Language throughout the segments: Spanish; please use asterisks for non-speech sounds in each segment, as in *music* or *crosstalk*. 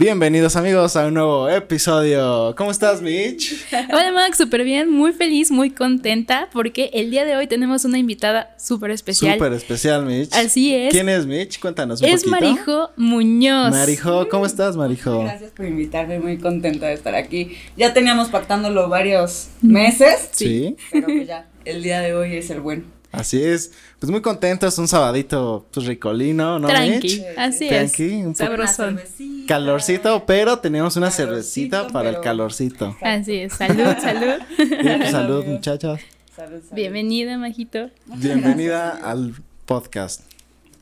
Bienvenidos amigos a un nuevo episodio. ¿Cómo estás, Mitch? *laughs* Hola Max, súper bien, muy feliz, muy contenta porque el día de hoy tenemos una invitada súper especial. Súper especial, Mitch. Así es. ¿Quién es Mitch? Cuéntanos un es poquito. Es Marijo Muñoz. Marijo, ¿cómo estás, Marijo? Gracias por invitarme, muy contenta de estar aquí. Ya teníamos pactándolo varios meses. Sí. Pero pues ya, el día de hoy es el bueno. Así es, pues muy contentos, un sabadito pues ricolino, ¿no? Tranqui, así Tranqui, es. un poco Sabrosón. calorcito, pero tenemos una Calorcito, cervecita para el calorcito. Así es, salud, *laughs* salud. Bien, pues, salud, muchachas. Salud, salud. Bienvenida, Majito. Muchas Bienvenida gracias, al podcast.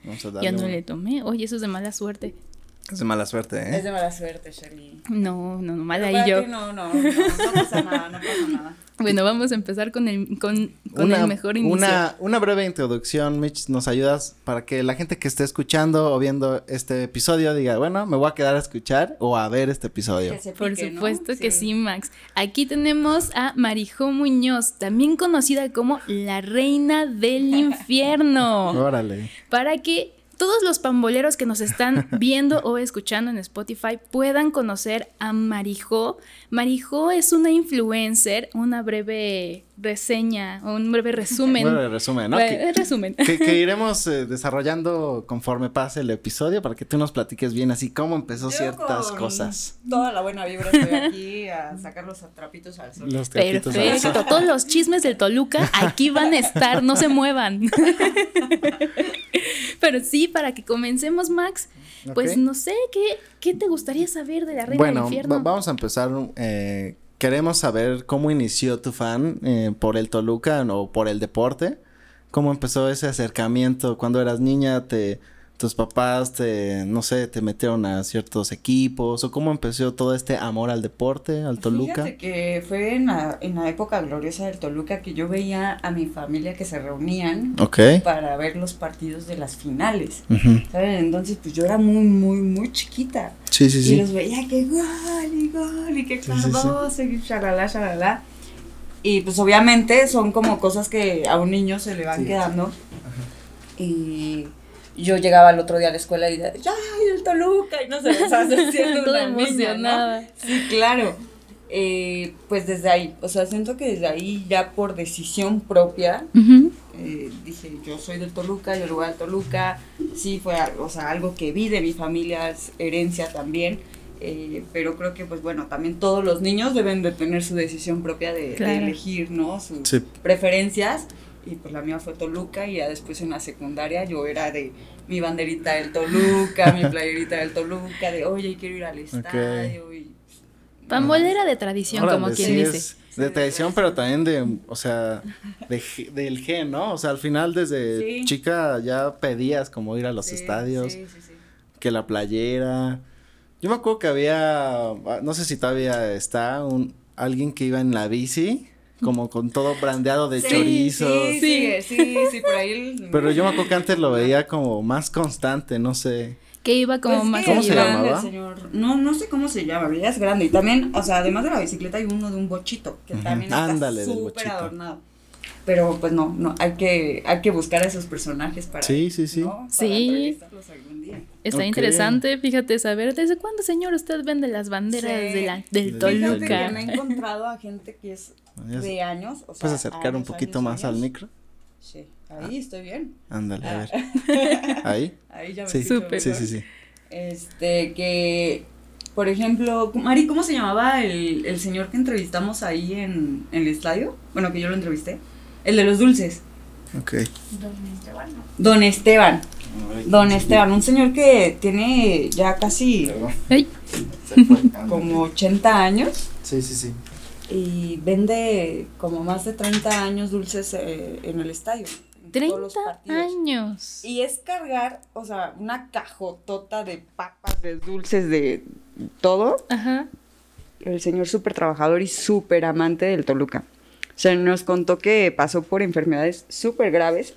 Vamos a darle Ya no un- le tomé. Oye, eso es de mala suerte. Es de mala suerte, Es ¿eh? de mala suerte, Shelly. No, no, no, mal Pero ahí para yo. No, no, no, no pasa nada, no pasa nada. Bueno, vamos a empezar con el, con, con una, el mejor inicio. Una, una breve introducción, Mitch, nos ayudas para que la gente que esté escuchando o viendo este episodio diga, bueno, me voy a quedar a escuchar o a ver este episodio. Que Por supuesto que sí, Max. Aquí tenemos a Marijo Muñoz, también conocida como la reina del *laughs* infierno. Órale. para que todos los pamboleros que nos están *laughs* viendo o escuchando en Spotify puedan conocer a Marijo. Marijo es una influencer, una breve reseña, o un breve resumen. Bueno, resumen, ¿no? Bueno, Que, resumen. que- que iremos eh, desarrollando conforme pase el episodio para que tú nos platiques bien así cómo empezó Yo ciertas con cosas. Toda la buena vibra estoy aquí a sacar los trapitos al sol. Los trapitos al sol. Perfecto. Todos los chismes del Toluca aquí van a estar, no se muevan. *laughs* Pero sí, para que comencemos, Max, pues no sé, ¿qué, ¿qué te gustaría saber de la reina del Bueno, infierno? va- vamos a empezar. eh, queremos saber cómo inició tu fan eh, por el Toluca o por el deporte. ¿Cómo empezó ese acercamiento? Cuando eras niña, te, tus papás te, no sé, te metieron a ciertos equipos o cómo empezó todo este amor al deporte, al Toluca. Fíjate que fue en la, en la época gloriosa del Toluca que yo veía a mi familia que se reunían Ok. para ver los partidos de las finales. Ujú. ¿Saben? Entonces, pues yo era muy, muy, muy chiquita. Sí, sí, Y sí. los veía que gol y gol y que Sí, sí, sí. clavados y shalala, shalala. Y pues obviamente son como cosas que a un niño se le van Sí. quedando. Y yo llegaba el otro día a la escuela y decía, ¡ay, el Toluca! Y no se siente *laughs* Toda una niña, ¿no? emocionada. Sí, claro. Eh, pues desde ahí, o sea, siento que desde ahí ya por decisión propia eh, dije, yo soy del Toluca, yo lo voy al Toluca, sí fue algo, o sea, algo que vi de mi familia, es herencia también, eh, pero creo que pues bueno, también todos los niños deben de tener su decisión propia de, elegir, ¿no? Sus Sí. preferencias, y pues la mía fue Toluca, y ya después en la secundaria yo era de mi banderita del Toluca, mi *laughs* playerita del Toluca, de oye, quiero ir al estadio, y... Pambolera de tradición, Órale, como quien sí, dice. es de tradición, pero también de, o sea, de, del gen, ¿no? O sea, al final desde Sí. chica ya pedías como ir a los Sí, estadios. Sí, sí, sí. que la playera. Yo me acuerdo que había, ah, no sé si todavía está, un alguien que iba en la bici, como con todo brandeado de Sí, chorizos. Sí, sí, sí, sí, por ahí. el- Pero yo me acuerdo que antes lo veía como más constante, no sé. Que iba como Pues más que ¿Cómo se llamaba? señor. No, no sé cómo se llama, pero ya es grande. Y también, o sea, además de la bicicleta hay uno de un bochito, que también está Ándale, del súper adornado. Pero pues no, no, hay que, hay que buscar a esos personajes para, Sí, sí, sí. ¿no? Para Sí. entrevistarlos algún día. Está interesante, fíjate, saber desde cuándo, señor, usted vende las banderas Sí. de la, del Fíjate Fíjate que Toluca. me he encontrado a gente que es de años, o sea, ¿Puedes acercar un poquito años, más al micro? Sí, ahí estoy bien. Ándale, a Ah. ver. *laughs* Ahí. Ahí ya me Sí, sí, sí, sí. Este, que, por ejemplo, Mari, ¿cómo se llamaba el, el señor que entrevistamos ahí en, en el estadio? Bueno, que yo lo entrevisté. El de los dulces. Ok. Don Esteban. Don Esteban, un señor que tiene ya casi Ay, *laughs* como 80 años Sí, sí, sí. y vende como más de 30 años dulces eh, en el estadio. En 30 todos los partidos. años. Y es cargar, o sea, una cajotota de papas, de dulces, de todo. Ajá. el señor súper trabajador y súper amante del Toluca. O sea, nos contó que pasó por enfermedades súper graves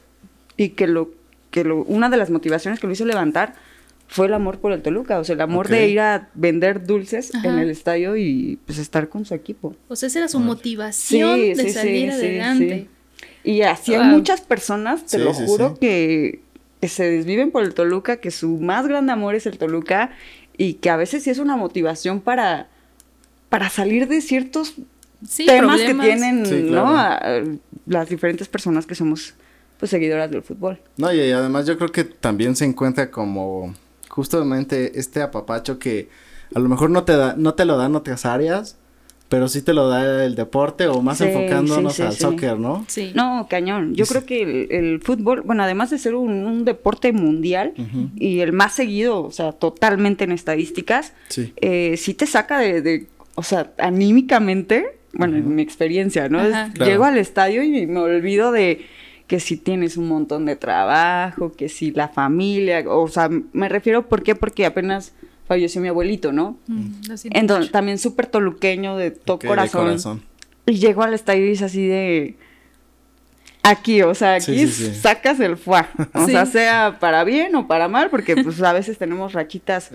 y que lo que lo, una de las motivaciones que lo hizo levantar fue el amor por el Toluca, o sea, el amor de ir a vender dulces Ajá. en el estadio y pues estar con su equipo. O sea, esa era su motivación de salir adelante. Y así hay Wow. muchas personas, te Sí, lo juro, sí. que, que se desviven por el Toluca, que su más grande amor es el Toluca y que a veces sí es una motivación para, para salir de ciertos Sí, temas problemas. que tienen, Sí, ¿no? A- las diferentes personas que somos pues seguidoras del fútbol. No, y además yo creo que también se encuentra como justamente este apapacho que a lo mejor no te da, no te lo dan otras áreas, pero sí te lo da el deporte o más Sí, enfocándonos sí, sí, al sí. soccer, ¿no? Sí. No, cañón. Yo creo que el, el fútbol, bueno, además de ser un, un deporte mundial y el más seguido, o sea, totalmente en estadísticas, Sí. eh, sí te saca de, de, o sea, anímicamente, bueno, en mi experiencia, ¿no? Ajá. Es- Claro. Llego al estadio y me olvido de que si tienes un montón de trabajo, que si la familia, o sea, me refiero, ¿por qué? Porque apenas falleció mi abuelito, ¿no? Mm, lo siento Entonces, mucho. también súper toluqueño, de todo de corazón. Y llego al estadio y es así de. Aquí, o sea, aquí sí, sí. sacas el fuá. O *laughs* Sí. sea, sea para bien o para mal, porque pues a veces tenemos rachitas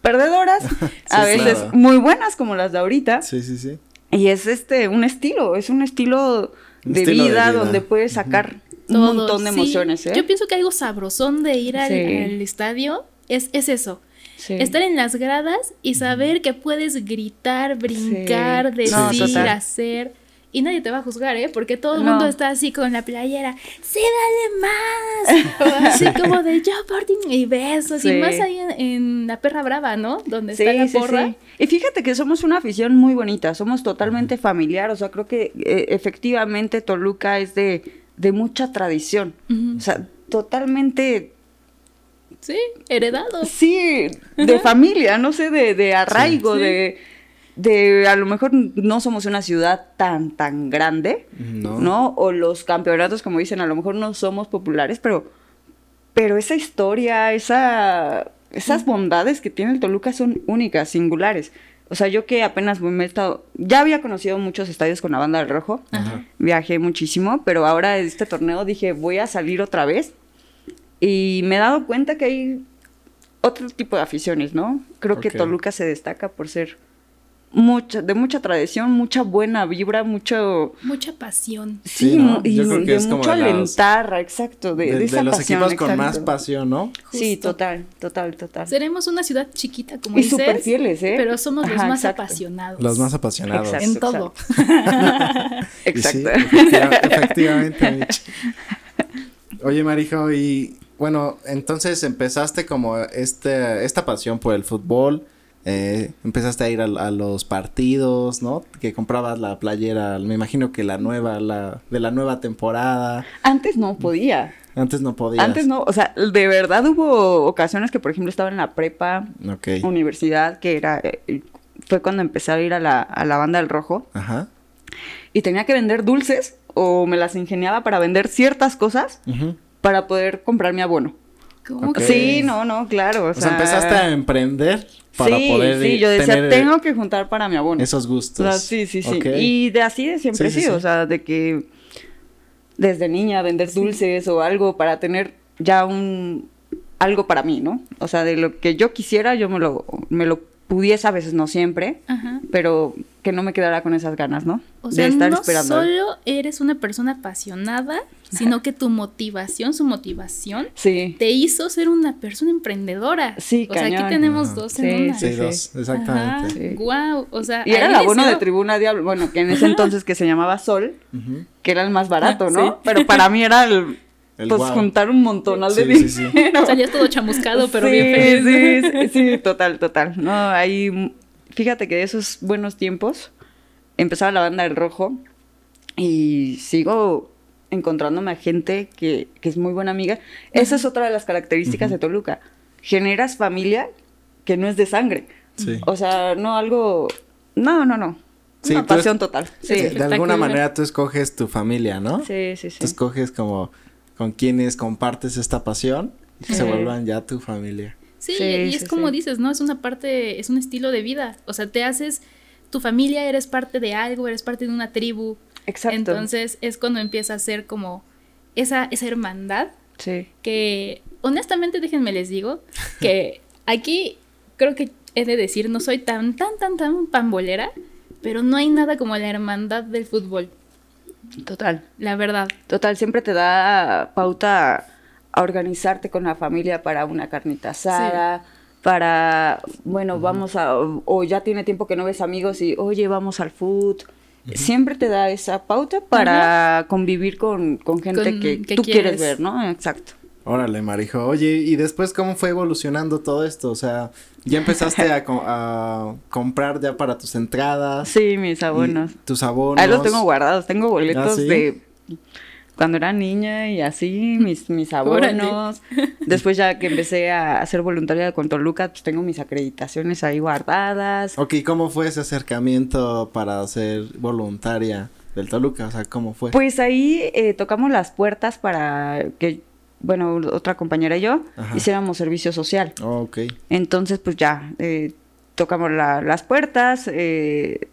perdedoras, *laughs* a Sí, veces claro. muy buenas como las de ahorita. Sí, sí, sí. Y es este, un estilo, es un estilo, Un de, estilo de vida donde puedes sacar un Todo, montón de sí. emociones, ¿eh? Yo pienso que algo sabrosón de ir al, Sí. al estadio es, es eso. Sí. Estar en las gradas y saber que puedes gritar, brincar, Sí. Decir, hacer. Y nadie te va a juzgar, ¿eh? Porque todo el No. mundo está así con la playera. ¡Sí, dale más! *laughs* así como de yo por ti y besos. Y más ahí en, en la perra brava, ¿no? Donde está la porra. sí. Y fíjate que somos una afición muy bonita, somos totalmente familiar, o sea, creo que eh, efectivamente Toluca es de, de mucha tradición, o sea, totalmente, Sí, heredado. sí, de familia, no sé, de, de arraigo, Sí. de, de, a lo mejor no somos una ciudad tan, tan grande, No. ¿no? O los campeonatos, como dicen, a lo mejor no somos populares, pero, pero esa historia, esa, esas bondades que tiene el Toluca son únicas, singulares. O sea, yo que apenas me he estado, ya había conocido muchos estadios con la banda del rojo, Ajá. viajé muchísimo, pero ahora en este torneo dije, voy a salir otra vez. Y me he dado cuenta que hay otro tipo de aficiones, ¿no? Creo que. Toluca se destaca por ser mucha, de mucha tradición, mucha buena vibra, mucho... Mucha pasión. Sí, Sí, ¿no? mu- y de mucho de las- alentar, exacto, de, De, de de esa los pasión, equipos con más pasión, ¿no? Sí, total, total, total. Seremos una ciudad chiquita, como Y dices. súper fieles, ¿eh? Pero somos los más exacto. apasionados. Los más apasionados. Exacto. En todo. *laughs* Sí, Exacto. efectiva- efectivamente, Mitch. *laughs* Oye, Marijo, y bueno, entonces empezaste como este, esta pasión por el fútbol, eh, empezaste a ir a, a los partidos, ¿no? Que comprabas la playera, me imagino que la nueva, la de la nueva temporada. Antes no podía. Antes no podías. Antes no, o sea, de verdad hubo ocasiones que, por ejemplo, estaba en la prepa, universidad, que era, eh, fue cuando empecé a ir a la, a la banda del rojo, Ajá. y tenía que vender dulces, o me las ingeniaba para vender ciertas cosas, Ujú. Para poder comprar mi abono. ¿Cómo Ok. que? Sí, no, no, claro. O, O sea, empezaste a emprender para sí, poder sí, yo decía, tener tengo que juntar para mi abono. esos O gustos. sea, sí, sí, sí. Y de así de siempre Sí, he sí, sido, sí. o sea, de que desde niña vender dulces o algo para tener ya un algo para mí, ¿no? O sea, de lo que yo quisiera, yo me lo, me lo pudiese, a veces no siempre, Ajá. pero que no me quedara con esas ganas, ¿no? O sea, de estar no esperando. solo eres una persona apasionada, sino que tu motivación, su motivación, Sí. te hizo ser una persona emprendedora. Sí, O sea, aquí tenemos Ajá. dos Sí, en una. Sí, sí, dos, exactamente. Sí. Wow, o sea, Y era el abono de Tribuna Diablo, bueno, que en ese entonces que se llamaba Sol, que era el más barato, Ah, ¿no? sí. Pero para mí era el, El pues guau. juntar un montonal de Sí, sí, sí. dinero. Salías todo chamuscado, pero sí, bien feliz. Sí, sí, sí, total, total. No, ahí, fíjate que de esos buenos tiempos empezaba la banda del rojo y sigo encontrándome a gente que, que es muy buena amiga. Esa es otra de las características de Toluca. Generas familia que no es de sangre. Sí. O sea, no algo... No, no, no. Sí, Una pasión total. Sí, De sí, alguna manera tú escoges tu familia, ¿no? sí. sí, Tú escoges como con quienes compartes esta pasión y que se vuelvan ya tu familia. Sí, Sí, y es sí, como sí. dices, ¿no? Es una parte, es un estilo de vida. O sea, te haces, tu familia, eres parte de algo, eres parte de una tribu. Exacto. Entonces es cuando empieza a ser como esa, esa hermandad Sí. que honestamente déjenme les digo que *laughs* aquí creo que he de decir no soy tan tan tan tan pambolera pero no hay nada como la hermandad del fútbol Total. la verdad Total, siempre te da pauta a organizarte con la familia para una carnita asada, para, bueno, vamos a, o, o ya tiene tiempo que no ves amigos y, oye, vamos al food. Siempre te da esa pauta para convivir con, con gente Con- que, que tú quieres quieres. ver, ¿no? Exacto. Órale, Marijo. Oye, ¿y después cómo fue evolucionando todo esto? O sea, ¿ya empezaste a, co- a comprar ya para tus entradas? Sí, mis abonos. Tus abonos. Ahí los tengo guardados, tengo boletos ¿Ah, sí? de cuando era niña y así, mis, mis Órale. abonos. *laughs* Después ya que empecé a hacer voluntariado con Toluca, pues tengo mis acreditaciones ahí guardadas. Ok, ¿cómo fue ese acercamiento para ser voluntaria del Toluca? O sea, ¿cómo fue? Pues ahí eh, tocamos las puertas para que, bueno, otra compañera y yo Ajá. hiciéramos servicio social. Oh, ok. Entonces, pues ya, eh, tocamos la- las puertas, eh,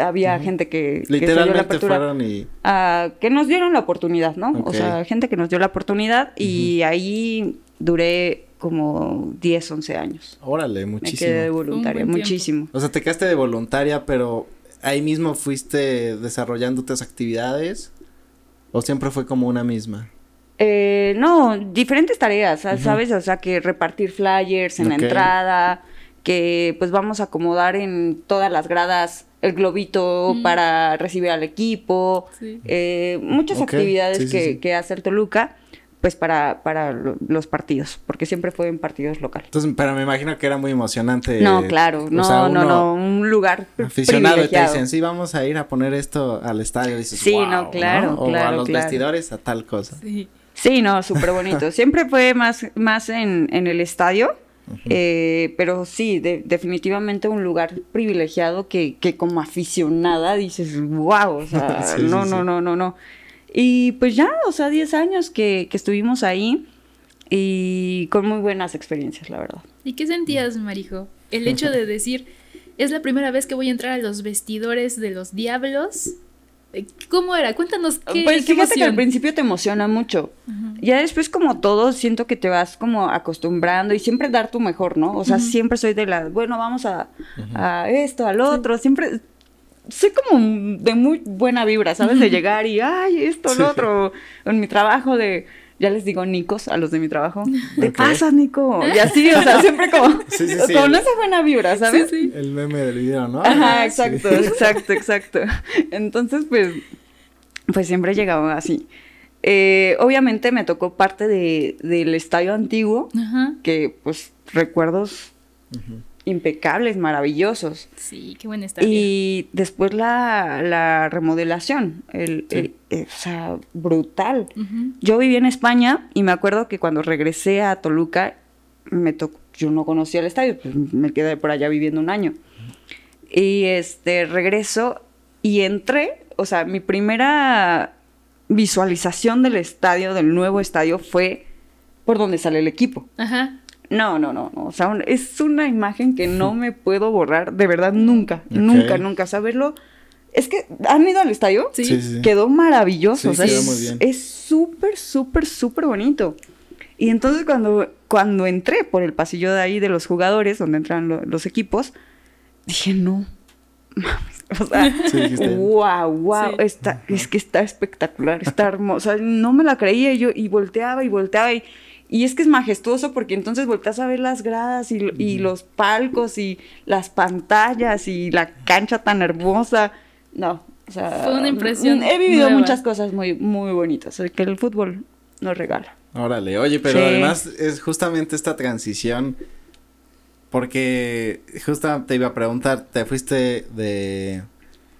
había gente que, que se dio la Literalmente apertura. fueron y... Ah, que nos dieron la oportunidad, ¿no? O sea, gente que nos dio la oportunidad y ahí duré como 10, 11 años. Órale, Me muchísimo. quedé de Un voluntaria, muchísimo. O sea, te quedaste de voluntaria, pero ahí mismo fuiste desarrollando otras actividades. ¿O siempre fue como una misma? Eh, no, diferentes tareas, sa- ¿sabes? O sea, que repartir flyers en la entrada, que pues vamos a acomodar en todas las gradas el globito Mm. para recibir al equipo, Sí. eh, muchas actividades sí, sí, que, sí. que hace el Toluca, pues para, para lo- los partidos, porque siempre fue en partidos locales. Entonces, pero me imagino que era muy emocionante. No, claro, o no, sea, no, no, un lugar Aficionado y te dicen, sí, vamos a ir a poner esto al estadio. Y dices, Sí, "Wow", no, claro, O a claro, los claro. vestidores a tal cosa. Sí. Sí, no, súper bonito. *laughs* Siempre fue más, más en, en el estadio, eh, pero sí, de- definitivamente un lugar privilegiado que, que como aficionada dices, wow, o sea, *laughs* Sí, no, sí, no, sí. no, no, no. Y pues ya, o sea, 10 años que, que estuvimos ahí y con muy buenas experiencias, la verdad. ¿Y qué sentías, Marijo? El hecho de *laughs* decir, es la primera vez que voy a entrar a los vestidores de los diablos. ¿Cómo era? Cuéntanos qué, pues qué fíjate que al principio te emociona mucho. Ujú. Ya después, como todo, siento que te vas como acostumbrando y siempre dar tu mejor, ¿no? O sea, siempre soy de la, bueno, vamos a, a esto, al otro, siempre soy como de muy buena vibra, ¿sabes? De llegar y, ay, esto, Sí. lo otro. En mi trabajo de, ya les digo Nicos a los de mi trabajo, ¿te Ok. pasas, Nico? Y así, o sea, siempre como, *laughs* Sí, sí, sí, con esa buena vibra, ¿sabes? Sí, sí. El meme del video, ¿no? Ajá, Sí. exacto, *laughs* exacto, exacto. Entonces, pues, pues siempre llegaba así. Eh, obviamente me tocó parte de, del estadio antiguo, Ajá. que pues recuerdos Ujú. Impecables, maravillosos. Sí, qué buena estadio. Y después la, la remodelación, el, Sí. el- eh, o sea, brutal. Yo viví en España y me acuerdo que cuando regresé a Toluca, me tocó, yo no conocía el estadio, pues me quedé por allá viviendo un año. Y este, regreso y entré, o sea, mi primera visualización del estadio, del nuevo estadio, fue por donde sale el equipo. Ajá. No, no, no, no, o sea, un- es una imagen que no me puedo borrar, de verdad, nunca, nunca, nunca, saberlo. Es que, ¿han ido al estadio? Sí. Sí, sí, sí. quedó maravilloso. Sí, o sea, quedó es- muy bien. es súper, súper, súper bonito. Y entonces cuando, cuando entré por el pasillo de ahí de los jugadores, donde entran lo- los equipos, dije, no, mames, *laughs* o sea, wow, wow, Sí. está, es que está espectacular, está *laughs* hermoso. O sea, no me la creía y yo, y volteaba y volteaba y... Y es que es majestuoso porque entonces volteas a ver las gradas y, y los palcos y las pantallas y la cancha tan hermosa. No, o sea... Fue una impresión He vivido nueva. muchas cosas muy, muy bonitas que el fútbol nos regala. Órale, oye, pero Sí. además es justamente esta transición. Porque justo te iba a preguntar, te fuiste de.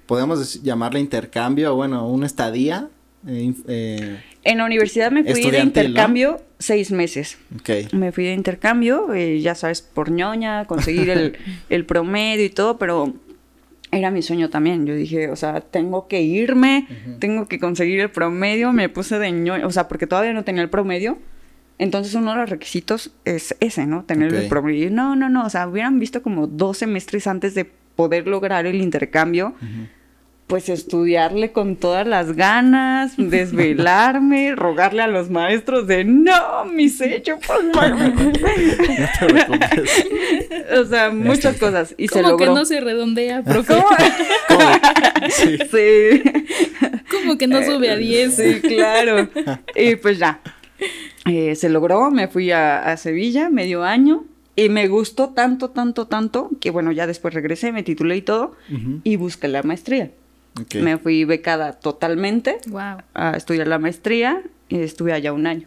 Podemos llamarle intercambio, bueno, una estadía. Eh, eh, En la universidad me fui de Estudiantil, ¿no? intercambio seis meses. ok. Me fui de intercambio, eh, ya sabes, por ñoña, conseguir el, *laughs* el promedio y todo, pero era mi sueño también. Yo dije, o sea, tengo que irme, tengo que conseguir el promedio. Me puse de ñoña, o sea, porque todavía no tenía el promedio. Entonces uno de los requisitos es ese, ¿no? Tener Ok. el promedio. No, no, no, o sea, hubieran visto como dos semestres antes de poder lograr el intercambio. Pues estudiarle con todas las ganas, desvelarme, *laughs* rogarle a los maestros de no, mi sello, por favor". *laughs* No te preocupes. O sea, muchas cosas. Y se ¿Cómo logró. que no se redondea, *laughs* profe? ¿Cómo? ¿Cómo? Sí. Sí. ¿Cómo que no sube a 10? Sí, claro. Y pues ya. Eh, se logró, me fui a, a Sevilla medio año Y me gustó tanto, tanto, tanto, que bueno, ya después regresé, me titulé y todo, y busqué la maestría. Me fui becada totalmente Wow. a estudiar la maestría y estuve allá un año.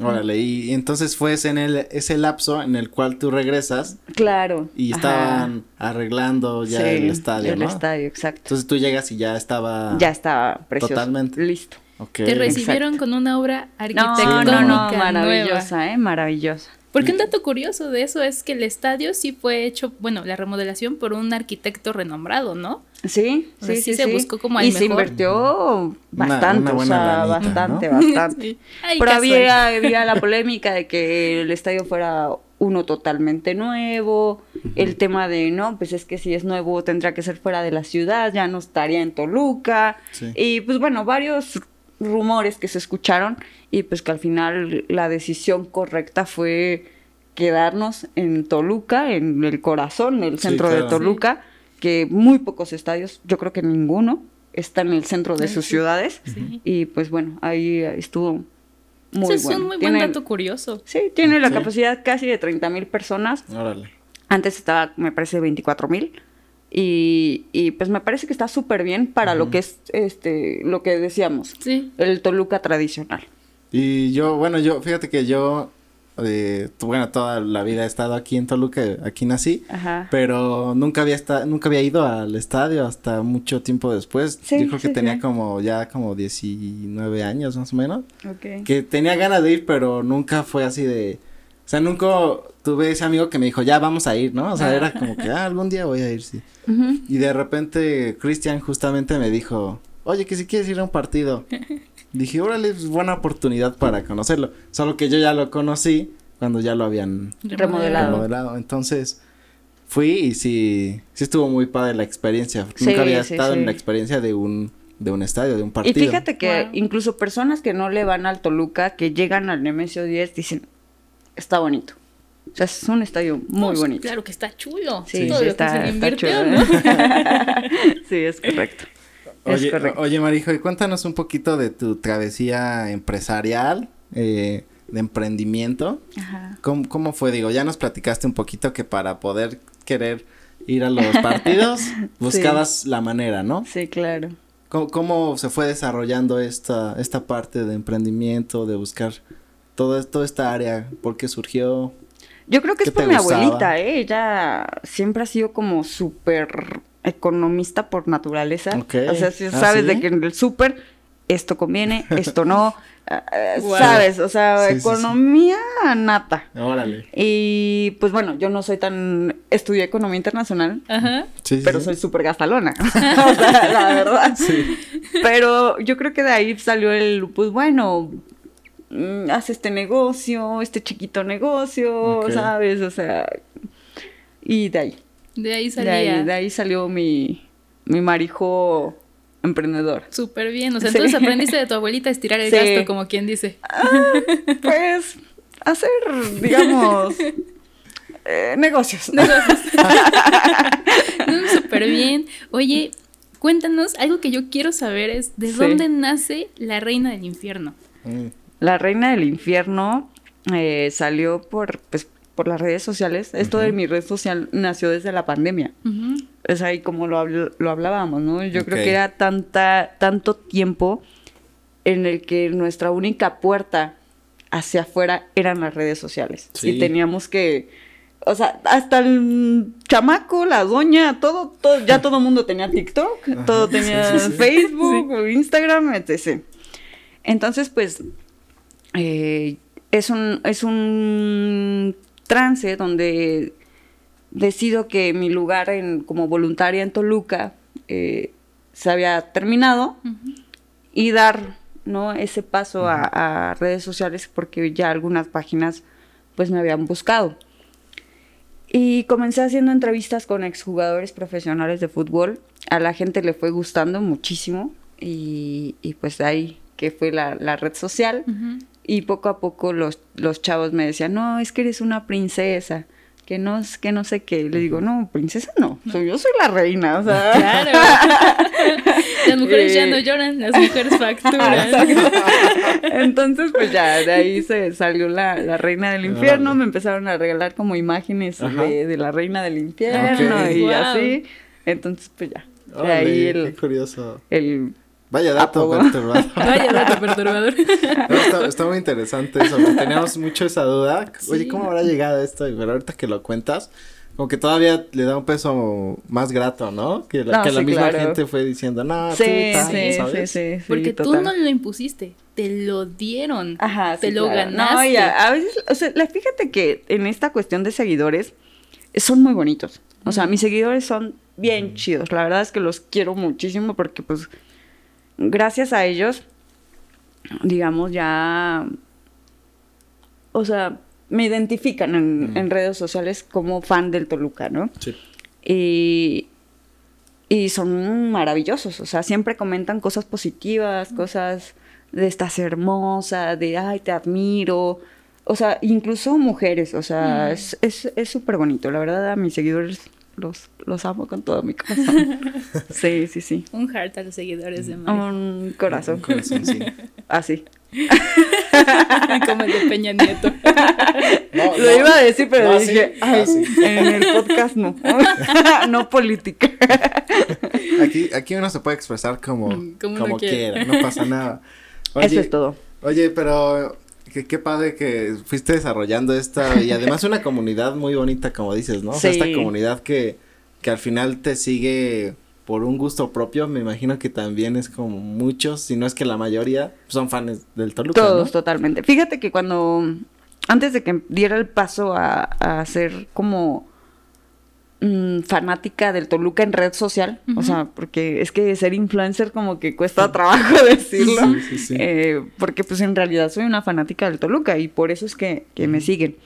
Órale, y entonces fue ese en el, ese lapso en el cual tú regresas Claro. y ajá. estaban arreglando ya Sí, el estadio, El ¿no? estadio, exacto. Entonces tú llegas y ya estaba... ya estaba precioso. Totalmente. Listo. Ok. Te recibieron con una obra No, arquitectónica no, no, nueva. maravillosa, ¿eh? Maravillosa. Porque un dato curioso de eso es que el estadio sí fue hecho, bueno, la remodelación por un arquitecto renombrado, ¿no? Sí, O sea, sí, sí sí, se sí. buscó como al Y se invirtió bastante, una o buena sea, lanita, bastante, ¿no? *laughs* bastante. Sí. Ay, Pero había, había la *laughs* polémica de que el estadio fuera uno totalmente nuevo, el tema de, no, pues es que si es nuevo tendrá que ser fuera de la ciudad, ya no estaría en Toluca, Sí. y pues bueno, varios rumores que se escucharon y pues que al final la decisión correcta fue quedarnos en Toluca, en el corazón, el Sí, centro claro. de Toluca, que muy pocos estadios, yo creo que ninguno, está en el centro de sus sí. ciudades. Sí. Y pues bueno, ahí estuvo muy Eso bueno. es un muy buen dato curioso. Sí, tiene la Sí. capacidad casi de 30 mil personas. Órale. Antes estaba, me parece, 24 mil. Y, y, pues me parece que está súper bien para lo que es este lo que decíamos, Sí. el Toluca tradicional. Y yo, bueno, yo, fíjate que yo, eh, bueno, toda la vida he estado aquí en Toluca, aquí nací, Ajá. pero nunca había nunca había ido al estadio hasta mucho tiempo después. Sí, yo creo que sí, tenía sí. como ya como 19 años más o menos. Que tenía ganas de ir, pero nunca fue así de, sea, nunca tuve ese amigo que me dijo, ya vamos a ir, ¿no? O sea, era como que, ah, algún día voy a ir, sí. Y de repente Cristian justamente me dijo, oye, que si quieres ir a un partido. *laughs* Dije, órale, es buena oportunidad para conocerlo. Solo que yo ya lo conocí cuando ya lo habían Remodelado. remodelado. Entonces, fui y sí, sí estuvo muy padre la experiencia. Sí, Nunca había sí, estado sí. en la experiencia de un, de un estadio, de un Y partido. fíjate que Wow. incluso personas que no le van al Toluca, que llegan al Nemesio 10, dicen, está bonito. O sea, es un estadio muy Pues, bonito. Claro que está chulo. Sí, Todo sí, lo está, que se está chulo. ¿no? *laughs* sí, es correcto. es Oye, correcto. oye, Marijo, y cuéntanos un poquito de tu travesía empresarial, eh, de emprendimiento. Ajá. ¿Cómo, ¿Cómo fue? Digo, ya nos platicaste un poquito que para poder querer ir a los partidos, *laughs* buscabas la manera, ¿no? Sí, claro. ¿Cómo, cómo se fue desarrollando esta, esta parte de emprendimiento, de buscar todo, toda esta área? ¿Por qué surgió? Yo creo que es ¿Qué por mi gustaba? abuelita, ¿eh? Ella siempre ha sido como súper economista por naturaleza. Ok. O sea, si ¿Ah, sabes sí? de que en el súper esto conviene, esto no. *laughs* ah, ah, Wow. ¿Sabes? O sea, Sí, sí, sí. economía nata. Órale. Y pues bueno, yo no soy tan... Estudié economía internacional, Ajá. Pero sí. soy súper gastalona. *laughs* *laughs* o sea, la verdad. Pero yo creo que de ahí salió el, pues bueno, haz este negocio, este chiquito negocio. ¿sabes? O sea, y de ahí, De ahí de salía. ahí, de ahí salió mi, mi marijo emprendedor. Súper bien. O sea, Sí. entonces aprendiste de tu *laughs* abuelita a estirar el Sí. gasto, como quien dice. Pues, hacer, digamos, eh, negocios. Mm, *laughs* Súper bien. Oye, cuéntanos, algo que yo quiero saber es de Sí. dónde nace la reina del infierno. Mm, La reina del infierno eh, salió por, pues, por las redes sociales. Esto de mi red social nació desde la pandemia. Es ahí como lo, habl- lo hablábamos, ¿no? Yo creo que era tanta, tanto tiempo en el que nuestra única puerta hacia afuera eran las redes sociales. Sí. Y teníamos que, o sea, hasta el chamaco, la doña, todo, todo ya todo el mundo tenía TikTok, Ajá, todo tenía sí, sí. Facebook, Instagram, etc. Entonces, pues, eh, es un, es un trance donde decido que mi lugar en, como voluntaria en Toluca eh, se había terminado y dar ¿no? ese paso a, a redes sociales porque ya algunas páginas pues me habían buscado. Y comencé haciendo entrevistas con exjugadores profesionales de fútbol. A la gente le fue gustando muchísimo y, y pues de ahí que fue la, la red social. Y poco a poco los, los chavos me decían, no, es que eres una princesa, que no, que no sé qué. Le digo, no, princesa no, soy, yo soy la reina, o sea. Claro. *laughs* las mujeres ya no Eh, lloran, las mujeres facturan. *laughs* Entonces, pues ya, de ahí se salió la, la reina del infierno, me empezaron a regalar como imágenes de, de la reina del infierno y Wow. así. Entonces, pues ya. De ahí qué curioso. el Vaya dato Apodo. perturbador. *laughs* Vaya dato perturbador. No, está, está muy interesante eso, teníamos mucho esa duda. Oye, Sí. ¿cómo habrá llegado esto? Pero ahorita que lo cuentas, como que todavía le da un peso más grato, ¿no? Que la, No, que la sí, misma claro. gente fue diciendo, no, Sí, tú tal, sí, sí, ¿sabes? sí, sí, Porque tú total. no lo impusiste, te lo dieron. Ajá, te sí, lo claro. ganaste. No, ya, a veces, o sea, la- fíjate que en esta cuestión de seguidores son muy bonitos. O sea, mis seguidores son bien chidos. La verdad es que los quiero muchísimo porque, pues, gracias a ellos, digamos, ya. O sea, me identifican en, Mm. en redes sociales como fan del Toluca, ¿no? Sí. Y, y son maravillosos, o sea, siempre comentan cosas positivas, cosas de estás hermosa, de ay, te admiro, o sea, incluso mujeres, o sea, Mm. es es es súper bonito, la verdad a mis seguidores los, los amo con todo mi corazón. *laughs* sí, sí, sí. Un heart a los seguidores de Mario. Un corazón. Un corazón, sí. *laughs* Así. *laughs* Como el de Peña Nieto. No, Lo iba a decir, pero No, dije, sí. ay, Ah, sí. en el podcast no. no política. Aquí, aquí uno se puede expresar como, Mm, como como, uno quiera. quiera, no pasa nada. Eso es todo. Oye, pero qué, qué padre que fuiste desarrollando esta y además una comunidad muy bonita, como dices, ¿no? O sea, esta comunidad que, que al final te sigue por un gusto propio, me imagino que también es como muchos, si no es que la mayoría, son fans del Toluca, Todos, ¿no? totalmente. Fíjate que cuando, antes de que diera el paso a, a ser como mm, fanática del Toluca en red social, o sea, porque es que ser influencer como que cuesta trabajo *laughs* decirlo, Sí, sí, sí. eh, porque pues en realidad soy una fanática del Toluca y por eso es que, que me siguen.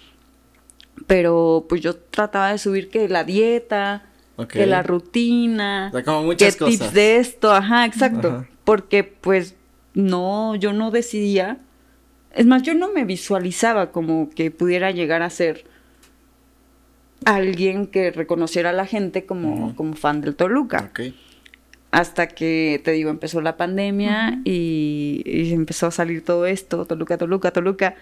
Pero pues yo trataba de subir que la dieta, que la rutina, O sea, como qué muchas tips cosas. de esto, ajá, exacto. Ajá. Porque pues no, yo no decidía. Es más, yo no me visualizaba como que pudiera llegar a ser alguien que reconociera a la gente como, como fan del Toluca. Ok. Hasta que, te digo, empezó la pandemia y, y empezó a salir todo esto, Toluca, Toluca, Toluca.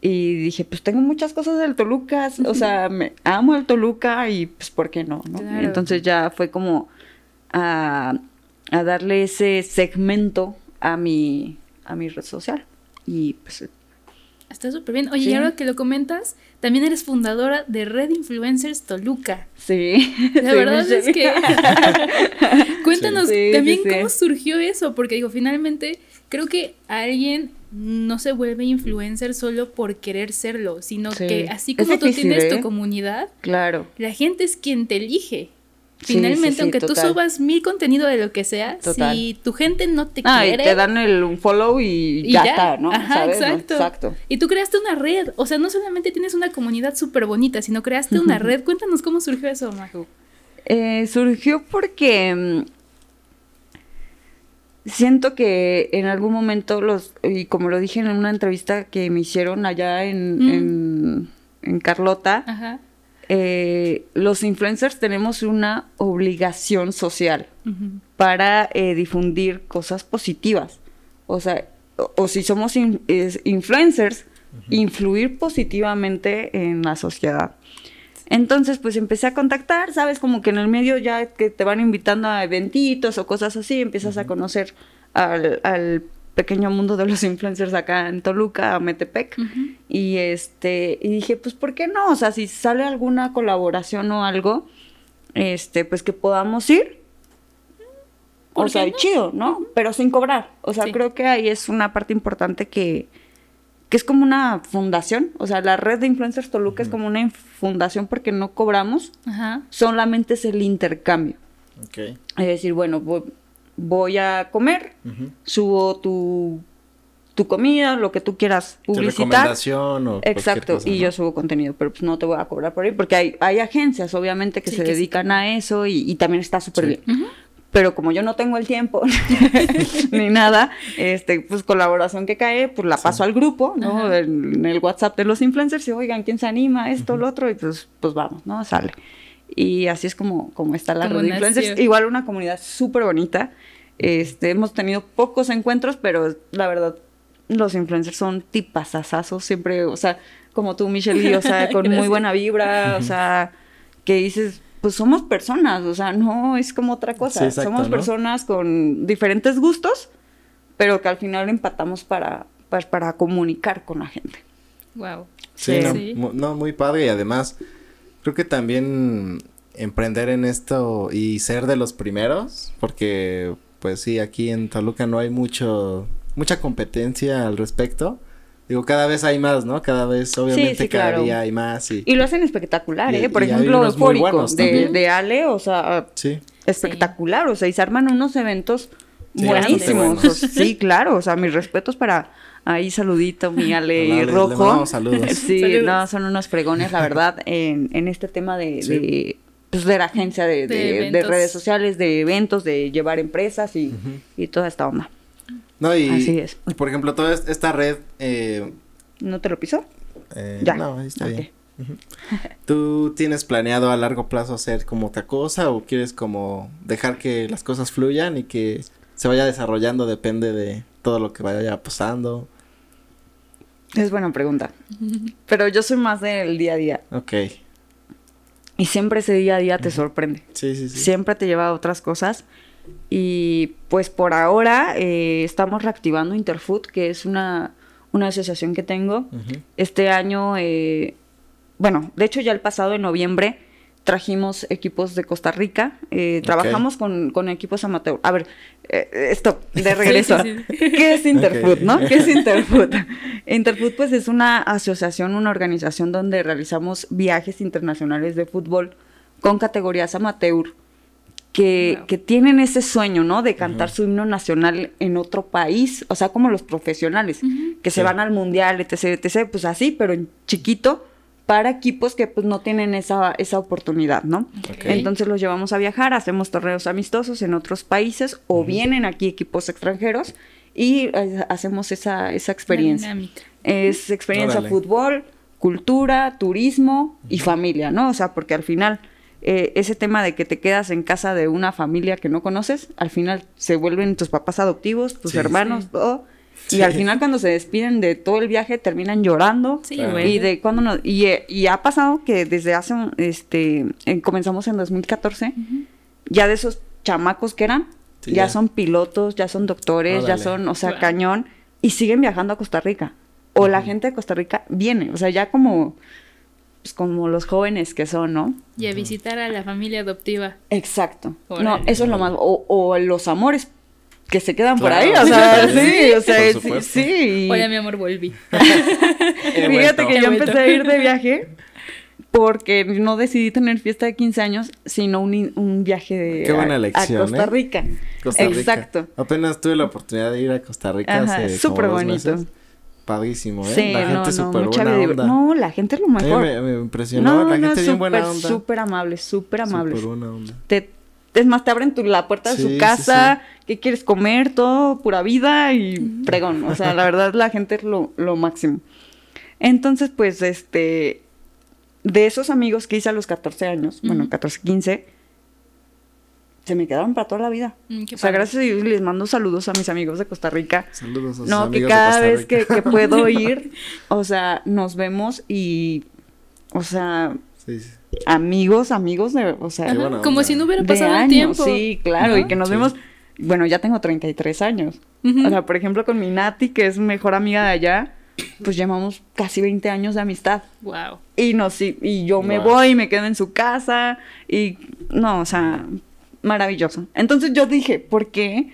Y dije, pues tengo muchas cosas del Toluca, o sea, me amo el Toluca y pues, ¿por qué no? no? Claro. Entonces ya fue como a, a darle ese segmento a mi, a mi red social. Y pues Está súper bien. Oye, Sí. y ahora que lo comentas, también eres fundadora de Red Influencers Toluca. sí. La *laughs* sí, verdad es que *laughs* cuéntanos Sí, también cómo surgió eso, porque digo, finalmente creo que alguien no se vuelve influencer solo por querer serlo, sino que así Es como tú difícil, tienes ¿eh? tu comunidad, Claro. la gente es quien te elige. Finalmente, sí, sí, aunque tú subas mil contenido de lo que sea, Total. si tu gente no te Ah, y quiere, te dan el follow y, y ya, está, ¿no? Ajá, ¿Sabes? ¿No? exacto. Exacto. Y tú creaste una red, o sea, no solamente tienes una comunidad súper bonita, sino creaste una red. Cuéntanos cómo surgió eso, Maju. Eh, surgió porque mm, siento que en algún momento los, y como lo dije en una entrevista que me hicieron allá en, Mm. en, en Carlota, Ajá. Eh, los influencers tenemos una obligación social para eh, difundir cosas positivas. O sea, o, o si somos in- es- influencers, influir positivamente en la sociedad. Entonces, pues empecé a contactar, ¿sabes? Como que en el medio ya que te van invitando a eventitos o cosas así, empiezas a conocer al, al pequeño mundo de los *laughs* influencers acá en Toluca, a Metepec. Y este, y dije, pues, ¿por qué no? O sea, si sale alguna colaboración o algo, este, pues que podamos ir. ¿Por O sea, no? chido, ¿no? Pero sin cobrar. O sea, Sí. creo que ahí es una parte importante que, que es como una fundación. O sea, la red de influencers Toluca es como una fundación porque no cobramos, solamente es el intercambio. Ok. Es decir, bueno, voy, a comer, subo tu, tu comida, lo que tú quieras Tu publicitar. recomendación o Exacto, cosa, y ¿no? yo subo contenido, pero pues no te voy a cobrar por ahí, porque hay, hay agencias, obviamente, que Sí, se que sí. dedican a eso y, y también está súper Sí. bien. Ujú. pero como yo no tengo el tiempo *laughs* ni nada, este, pues colaboración que cae, pues la paso al grupo, ¿no? En, en el WhatsApp de los influencers y oigan, ¿quién se anima? Esto, lo otro, y pues, pues vamos, ¿no? Sale. Y así es como, como está la Como red de influencers. nació. Igual una comunidad súper bonita. Este, hemos tenido pocos encuentros, pero la verdad, los influencers son tipasasazos, siempre, o sea, como tú, Michelle, y, o sea, *laughs* con muy buena vibra, o sea, que dices, pues somos personas, o sea, no es como otra cosa. Sí, exacto, somos ¿no? personas con diferentes gustos, pero que al final empatamos para, para, para comunicar con la gente. Wow. Sí, Sí. no, Sí. no, muy padre y además creo que también emprender en esto y ser de los primeros, porque pues sí, aquí en Toluca no hay mucho, mucha competencia al respecto. Digo, cada vez hay más, ¿no? Cada vez, obviamente, sí, cada claro. día hay más y... Y lo hacen espectacular, Y- ¿eh? Por ejemplo, Eufórico de, de Ale, o sea, Sí, espectacular, o sea, y se arman unos eventos buenísimos. sí, claro, o sea, mis respetos para ahí saludito, mi Ale Hola, Ale, le Rojo. mandamos saludos. *laughs* Sí, Saludos. no, son unos fregones, la verdad, en, en este tema de, Sí. de, pues, de la agencia de, De de- de eventos. redes sociales, de eventos, de llevar empresas y, y toda esta onda. no, y... Así es. y, por ejemplo, toda es- esta red... Eh, ¿No te lo piso? eh, Ya. No, ahí está bien. ¿Tú tienes planeado a largo plazo hacer como otra cosa o quieres como dejar que las cosas fluyan y que se vaya desarrollando depende de todo lo que vaya pasando? Es buena pregunta. Pero yo soy más del día a día. Ok. Y siempre ese día a día te sorprende. Sí, sí, sí. siempre te lleva a otras cosas. Y pues por ahora eh, estamos reactivando Interfood, que es una, una asociación que tengo. Este año, eh, bueno, de hecho ya el pasado en noviembre trajimos equipos de Costa Rica, eh, trabajamos con, con equipos amateur. A ver, eh, esto, de *laughs* regreso. sí, sí. ¿Qué es Interfood, no? ¿Qué es Interfood? *laughs* Interfood pues es una asociación, una organización donde realizamos viajes internacionales de fútbol con categorías amateur que, Wow. que tienen ese sueño, ¿no? De cantar su himno nacional en otro país, o sea, como los profesionales, que se van al mundial, etc, etc, pues así, pero en chiquito, para equipos que pues no tienen esa, esa oportunidad, ¿no? Entonces los llevamos a viajar, hacemos torneos amistosos en otros países o vienen aquí equipos extranjeros y eh, hacemos esa, esa experiencia. La dinámica. Es experiencia Órale. fútbol, cultura, turismo y familia, ¿no? O sea, porque al final eh, ese tema de que te quedas en casa de una familia que no conoces, al final se vuelven tus papás adoptivos, tus Sí. hermanos, Sí. todo. Sí. Y al final cuando se despiden de todo el viaje terminan llorando. Sí, güey. Y de cuando no, y, y ha pasado que desde hace un- este eh, comenzamos en 2014, ya de esos chamacos que eran, Sí, ya, ya. son pilotos, ya son doctores, ya son, o sea, cañón y siguen viajando a Costa Rica. O la gente de Costa Rica viene, o sea, ya como pues, como los jóvenes que son, ¿no? Y a visitar a la familia adoptiva. Exacto. No, eso es lo más o, o los amores que se quedan por ahí, o sea, *laughs* sí, o sea, sí, sí. Hola, mi amor, volví. *laughs* Fíjate que yo empecé a ir de viaje *laughs* porque no decidí tener fiesta de 15 años, sino un, un viaje de, Qué buena a- elección, a, Costa ¿eh? Rica. Costa Rica. Exacto. Apenas tuve la oportunidad de ir a Costa Rica Ajá, hace súper bonito. meses. Padrísimo, ¿eh? Sí, la no, gente no, súper mucha buena onda. No, la gente es lo A mí mejor. me, me impresionó, la gente bien buena súper, onda. súper amables, súper amables. Súper buena onda. Te, es más, te abren tu, la puerta de Sí, su sí, casa, qué quieres comer, todo, pura vida y pregón. O sea, la *laughs* verdad, la gente es lo, lo máximo. Entonces, pues, este, de esos amigos que hice a los 14 años, bueno, Ujú. 14, 15, se me quedaron para toda la vida. Mm, o sea, padre. gracias a Dios les mando saludos a mis amigos de Costa Rica. Saludos a sus No, que de cada vez que puedo *laughs* ir, o sea, nos vemos y, o sea, Sí, sí. amigos, amigos de, o sea, Ajá, como si no hubiera pasado el años, tiempo. sí, claro, ¿no? y que nos Sí. vemos, bueno, ya tengo 33 años. Ujú. O sea, por ejemplo, con mi Nati, que es mejor amiga de allá, pues llevamos casi 20 años de amistad. Wow. Y no, sí, y yo me Wow. voy, me quedo en su casa, y no, o sea, maravilloso. Entonces yo dije, ¿por qué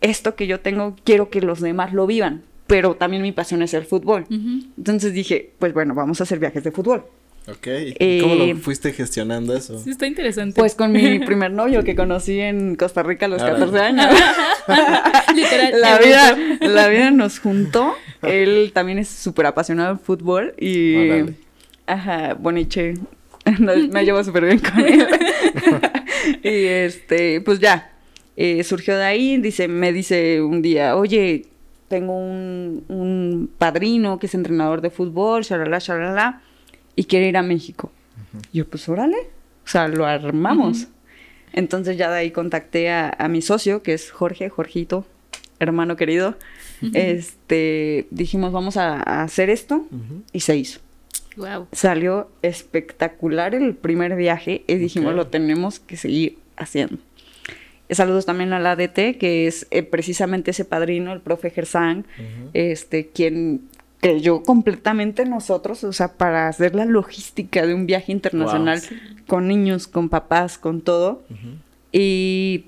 esto que yo tengo quiero que los demás lo vivan? Pero también mi pasión es el fútbol. Ujú. Entonces dije, pues bueno, vamos a hacer viajes de fútbol. Ok. ¿Y ¿Cómo Eh, lo fuiste gestionando eso? Sí, está interesante. Pues con mi *laughs* primer novio que conocí en Costa Rica a los Órale. 14 años. *laughs* Literal. la vida, la vida nos juntó. Él también es súper apasionado del fútbol y... Órale. Ajá, Boniche. *laughs* Me llevo súper bien con él. y este, pues ya. eh, surgió de ahí, dice, me dice un día, oye, tengo un, un padrino que es entrenador de fútbol, shalala, shalala, y quiere ir a México. Yo, pues órale, o sea, lo armamos. Entonces ya de ahí contacté a, a mi socio, que es Jorge, Jorgito, hermano querido. Este, dijimos, vamos a, a hacer esto, y se hizo. Wow. Salió espectacular el primer viaje y dijimos, Ok. lo tenemos que seguir haciendo. Saludos también a la ADT, que es eh, precisamente ese padrino, el profe Gersang, este, quien creyó completamente en nosotros, o sea, para hacer la logística de un viaje internacional con niños, con papás, con todo. Y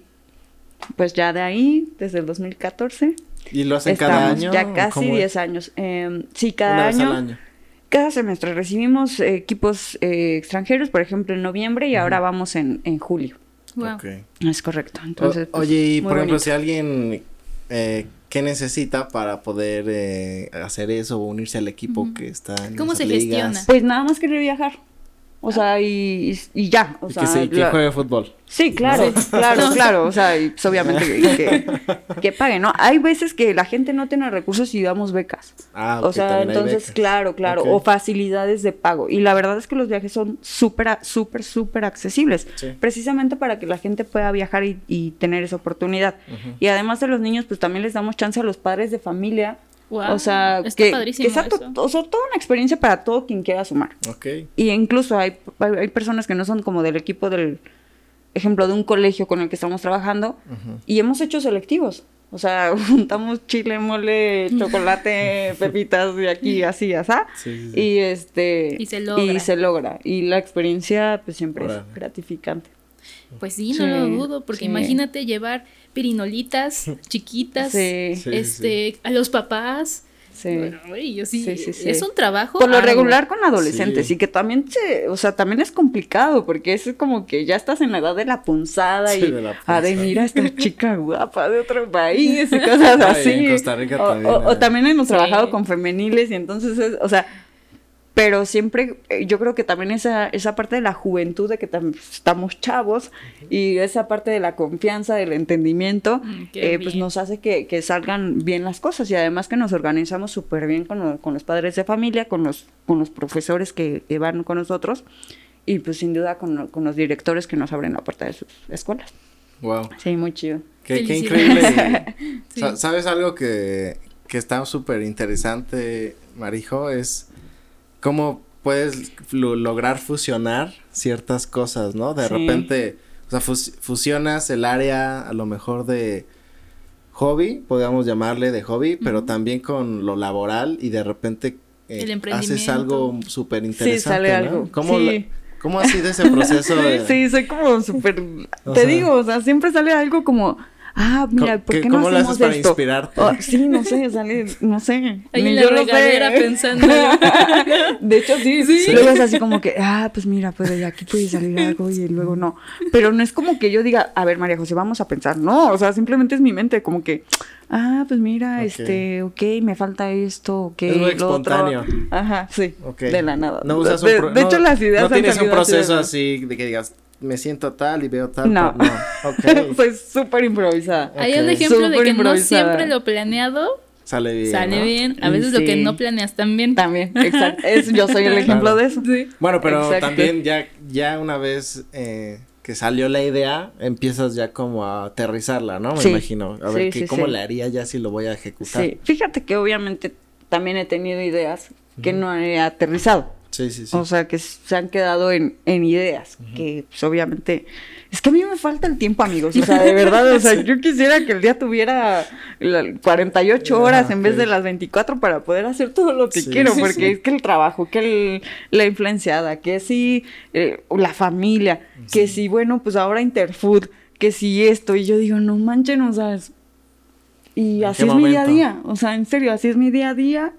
pues ya de ahí, desde el 2014, ¿Y lo hacen cada año? ya casi cómo es? 10 años. Em, sí, cada Una vez año, al año. Cada semestre recibimos eh, equipos eh, extranjeros, por ejemplo, en noviembre y ahora vamos en, en julio. Wow. Es correcto. Entonces, O- pues, oye, y muy por ejemplo, bonito. si alguien, eh, ¿qué necesita para poder eh, hacer eso o unirse al equipo que está en ¿Cómo esas se ligas? gestiona? Pues nada más querer viajar. O sea, y, y- y ya. O Y sea, que, sí, que juegue fútbol. Sí, claro, claro, *laughs* claro. O sea, y pues obviamente que, que, *laughs* que pague, ¿no? Hay veces que la gente no tiene recursos y damos becas. Ah, o sea, entonces, becas. claro, claro. O facilidades de pago. Y la verdad es que los viajes son súper, súper, súper accesibles. Sí. Precisamente para que la gente pueda viajar y, y tener esa oportunidad. Y además de los niños, pues también les damos chance a los padres de familia. Wow, o sea, está que, padrísimo que exacto, eso. o sea, toda una experiencia para todo quien quiera sumar. Ok. Y incluso hay, hay hay personas que no son como del equipo del ejemplo de un colegio con el que estamos trabajando y hemos hecho selectivos. O sea, *laughs* juntamos chile, mole, *laughs* chocolate, pepitas de aquí, así, así. Sí, sí, sí. Y este Y se logra. Y se logra. Y la experiencia pues siempre es gratificante. Pues sí, Sí, no lo dudo, porque sí. imagínate llevar pirinolitas chiquitas, Sí. Sí, sí, este, a los papás. Sí. Bueno, yo sí, Sí, sí, sí. es un trabajo. Por lo arduo. regular con adolescentes Sí. y que también se, o sea, también es complicado porque es como que ya estás en la edad de la punzada Sí, y de la ah, de punzada. mira esta *laughs* chica guapa de otro país y cosas Ay, así. en Costa Rica o, también, o- o eh. también hemos Sí. trabajado con femeniles y entonces es, o sea, pero siempre eh, yo creo que también esa, esa parte de la juventud de que tam- estamos chavos y esa parte de la confianza, del entendimiento, Mm, eh, pues nos hace que, que salgan bien las cosas y además que nos organizamos súper bien con, lo- con los padres de familia, con los, con los profesores que, que van con nosotros y pues sin duda con, lo- con los directores que nos abren la puerta de sus escuelas. Wow. Sí, muy chido. Qué, increíble. *laughs* Sí. ¿Sabes algo que, que está súper interesante, Marijo? Es cómo puedes lo- lograr fusionar ciertas cosas, ¿no? De Sí. repente, o sea, fus- fusionas el área a lo mejor de hobby, podríamos llamarle de hobby, pero también con lo laboral y de repente eh, El haces algo súper interesante, Sí, sale ¿no? algo. ¿Cómo, Sí. ¿Cómo ha sido ese proceso? de- *laughs* Sí, soy como súper... *laughs* Te sea- digo, o sea, siempre sale algo como... Ah, mira, ¿por qué- qué no lo hacemos haces para esto? inspirarte? Oh, sí, no sé, sale, no sé. Ahí ni en la yo lo sé. regadera pensando. *laughs* De hecho, sí, Luego es así como que, ah, pues mira, pues de aquí puede salir algo y luego no. Pero no es como que yo diga, a ver, María José, vamos a pensar. No, o sea, simplemente es mi mente, como que, ah, pues mira, este, ok, me falta esto, ok. Es muy lo otro. espontáneo. Ajá, sí. Ok. De la nada. No usas de, un pro- de no- hecho, las ideas No tienes un de proceso así de que digas, me siento tal y veo tal. No. pero no. *laughs* Ok. Soy súper improvisada. Hay un ejemplo de que no siempre lo planeado Sale bien. sale ¿no? bien. A veces lo que no planeas también. También, exacto. Es- yo soy el ejemplo Claro. de eso. Sí. Bueno, pero Exacto. también ya, ya una vez eh, que salió la idea, empiezas ya como a aterrizarla, ¿no? Me Sí. imagino. A ver, sí, ¿cómo sí. le haría ya si lo voy a ejecutar? Sí, fíjate que obviamente también he tenido ideas que no he aterrizado. Sí, sí, sí. O sea, que se han quedado en, en ideas, que pues, obviamente... Es que a mí me falta el tiempo, amigos. O sea, de verdad, o sea, *laughs* yo quisiera que el día tuviera la- 48 Ah, horas en vez de las 24 para poder hacer todo lo que Sí, quiero, porque sí. es que el trabajo, que el- la influenciada, que sí, eh, la familia, que sí, bueno, pues ahora Interfood, que sí esto, y yo digo, no manchen, o sea, es- y ¿En así es mi día a día, o sea, en serio, así es mi día a día.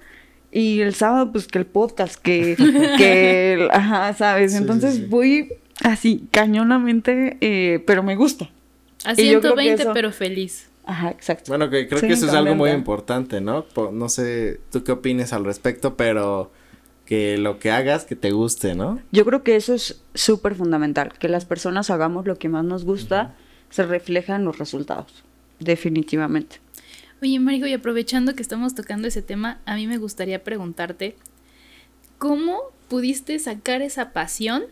Y el sábado, pues que el podcast, que, *laughs* que el- ajá, ¿sabes? Sí, Entonces sí. voy así, cañonamente, eh, pero me gusta. A Y yo creo que 120, eso- pero feliz. Ajá, exacto. Bueno, que creo Sí, que eso es algo muy importante, ¿no? No sé tú qué opines al respecto, pero que lo que hagas que te guste, ¿no? Yo creo que eso es súper fundamental, que las personas hagamos lo que más nos gusta se refleja en los resultados, definitivamente. Oye, Marijo, y aprovechando que estamos tocando ese tema, a mí me gustaría preguntarte, ¿cómo pudiste sacar esa pasión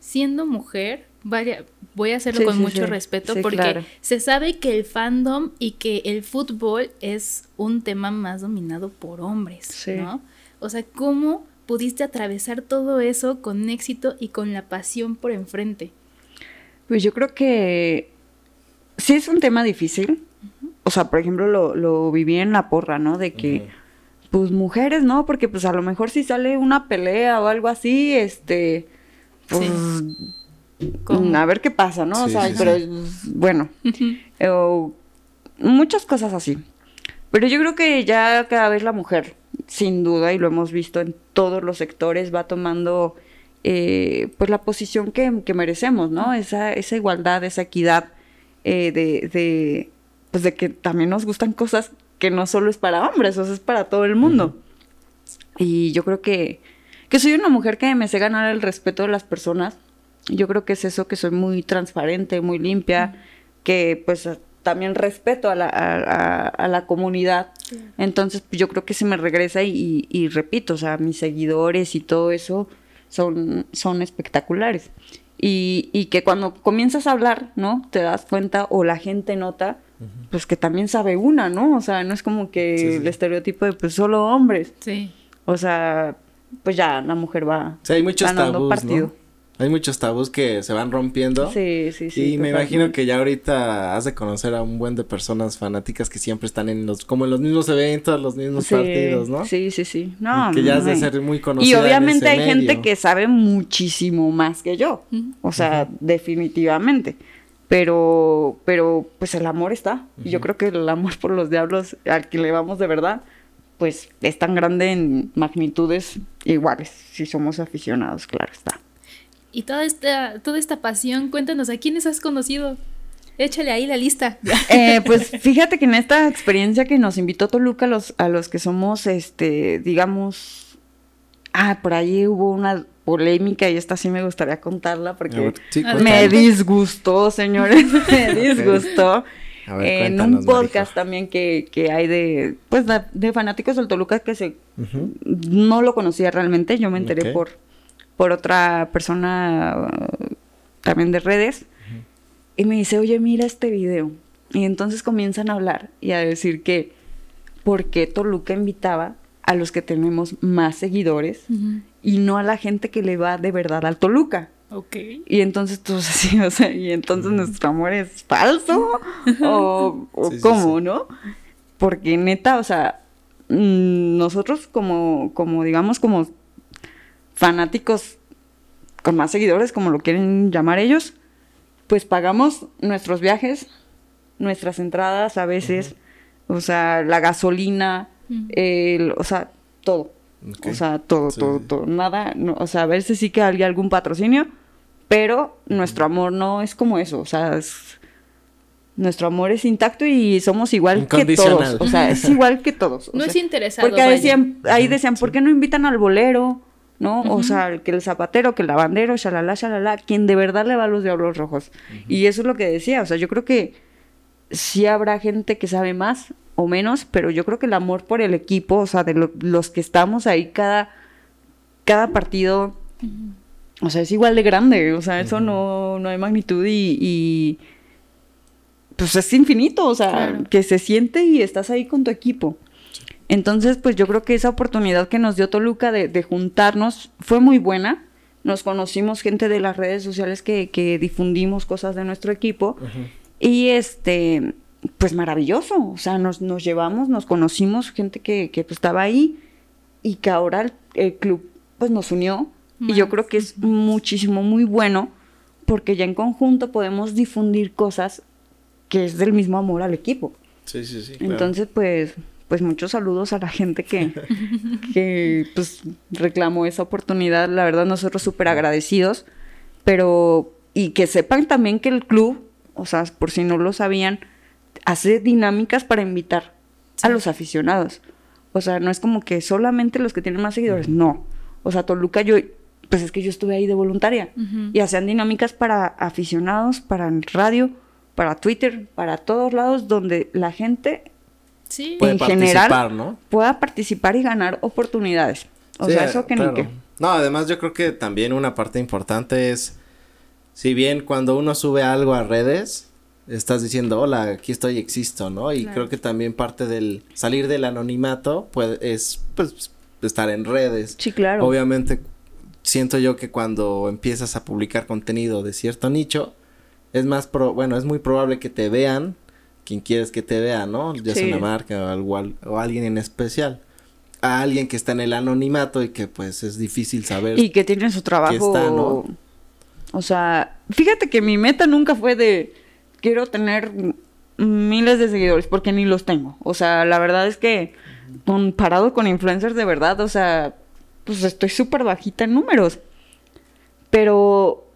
siendo mujer? Vaya, voy a hacerlo Sí, con sí, mucho sí. respeto porque claro. se sabe que el fandom y que el fútbol es un tema más dominado por hombres. ¿no? O sea, ¿cómo pudiste atravesar todo eso con éxito y con la pasión por enfrente? Pues yo creo que sí es un tema difícil. O sea, por ejemplo, lo, lo viví en la porra, ¿no? De que, pues mujeres, ¿no? Porque pues a lo mejor si sale una pelea o algo así, este, pues ¿Cómo? a ver qué pasa, ¿no? o sea, sí, pero sí. bueno, eh, o muchas cosas así. Pero yo creo que ya cada vez la mujer, sin duda, y lo hemos visto en todos los sectores, va tomando eh, pues la posición que, que merecemos, ¿no? Esa, esa igualdad, esa equidad eh, de, de, pues de que también nos gustan cosas que no solo es para hombres, o sea, es para todo el mundo. Y yo creo que, que soy una mujer que me sé ganar el respeto de las personas. Yo creo que es eso, que soy muy transparente, muy limpia, que pues también respeto a la, a, a- a la comunidad. Entonces yo creo que se me regresa y, y- y repito, o sea, mis seguidores y todo eso son, son espectaculares. Y, y que cuando comienzas a hablar, ¿no? Te das cuenta o la gente nota, pues que también sabe una, ¿no? O sea, no es como que Sí, sí. el estereotipo de pues solo hombres. Sí. O sea, pues ya la mujer va Sí, hay muchos ganando tabús, partido. ¿no? Hay muchos tabús que se van rompiendo. Sí, sí, sí. y me imagino que ya ahorita has de conocer a un buen de personas fanáticas que siempre están en los, como en los mismos eventos, los mismos Sí, partidos, ¿no? Sí, sí, sí. No, que ya has de ser muy conocida. Y en obviamente ese hay gente que sabe muchísimo más que yo. O sea, definitivamente. Pero, pero, pues el amor está. Y yo creo que el amor por los diablos al que le vamos de verdad, pues es tan grande en magnitudes iguales, si somos aficionados, claro está. Y toda esta, toda esta pasión, cuéntanos, ¿a quiénes has conocido? Échale ahí la lista. *laughs* Eh, pues fíjate que en esta experiencia que nos invitó Toluca, a los, a los que somos, este, digamos, ah, por ahí hubo una polémica y esta sí me gustaría contarla porque ver, sí, A ver. me disgustó, señores, *laughs* me disgustó. Ver, en un podcast Marijo. también que, que hay de, pues, de, de fanáticos del Toluca que se, no lo conocía realmente, yo me enteré por, por otra persona uh, también de redes y me dice, oye, mira este video. Y entonces comienzan a hablar y a decir que por qué Toluca invitaba a los que tenemos más seguidores y no a la gente que le va de verdad al Toluca. Ok. Y entonces tú así, *laughs* o sea, y entonces nuestro amor es falso *laughs* o, o Sí, sí, cómo, sí. ¿no? Porque neta, o sea, mm, nosotros como, como digamos, como fanáticos con más seguidores, como lo quieren llamar ellos, pues pagamos nuestros viajes, nuestras entradas a veces, o sea, la gasolina, Ujú. el, o sea, todo. O sea, todo, Sí, todo, sí. todo. Nada, no, o sea, a veces sí que hay algún patrocinio, pero nuestro amor no es como eso, o sea, es- nuestro amor es intacto y somos igual que todos, o sea, es igual que todos. *laughs* o No sea, es interesado. porque ahí decían, ahí decían, ¿por qué no invitan al bolero? ¿No? O sea, que el zapatero, que el lavandero, shalala, shalala, quien de verdad le va a los diablos rojos. Y eso es lo que decía, o sea, yo creo que sí habrá gente que sabe más o menos, pero yo creo que el amor por el equipo, o sea, de lo- los que estamos ahí cada, cada partido, o sea, es igual de grande, o sea, eso no, no hay magnitud y, y, pues es infinito, o sea, Claro. que se siente y estás ahí con tu equipo. Entonces, pues yo creo que esa oportunidad que nos dio Toluca de, de juntarnos fue muy buena. Nos conocimos gente de las redes sociales que, que difundimos cosas de nuestro equipo. Y este, pues maravilloso. O sea, nos, nos llevamos, nos conocimos, gente que, que pues, estaba ahí y que ahora el, el club pues nos unió. Y yo creo que es muchísimo, muy bueno porque ya en conjunto podemos difundir cosas que es del mismo amor al equipo. Sí, sí, sí. claro. Entonces, pues, pues muchos saludos a la gente que, *laughs* que pues reclamó esa oportunidad. La verdad, nosotros súper agradecidos. Pero, y que sepan también que el club, o sea, por si no lo sabían, hace dinámicas para invitar a los aficionados. O sea, no es como que solamente los que tienen más seguidores, no. O sea, Toluca, yo, pues es que yo estuve ahí de voluntaria. Y hacían dinámicas para aficionados, para el radio, para Twitter, para todos lados donde la gente Sí. Puede en participar, general ¿no? pueda participar y ganar oportunidades. O Sí, sea, eso que claro. ni qué. No, además yo creo que también una parte importante es, si bien cuando uno sube algo a redes, estás diciendo, hola, aquí estoy, existo, ¿no? Y Claro. creo que también parte del salir del anonimato puede, es, pues, estar en redes. Sí, claro. Obviamente, siento yo que cuando empiezas a publicar contenido de cierto nicho, es más, pro bueno, es muy probable que te vean quien quieres que te vea, ¿no? Ya sea una marca o, algo, al- o alguien en especial. A alguien que está en el anonimato y que pues es difícil saber. Y que tiene su trabajo. está, ¿no? O sea, fíjate que mi meta nunca fue de quiero tener miles de seguidores, porque ni los tengo. O sea, la verdad es que comparado con influencers de verdad, o sea, pues estoy súper bajita en números. Pero,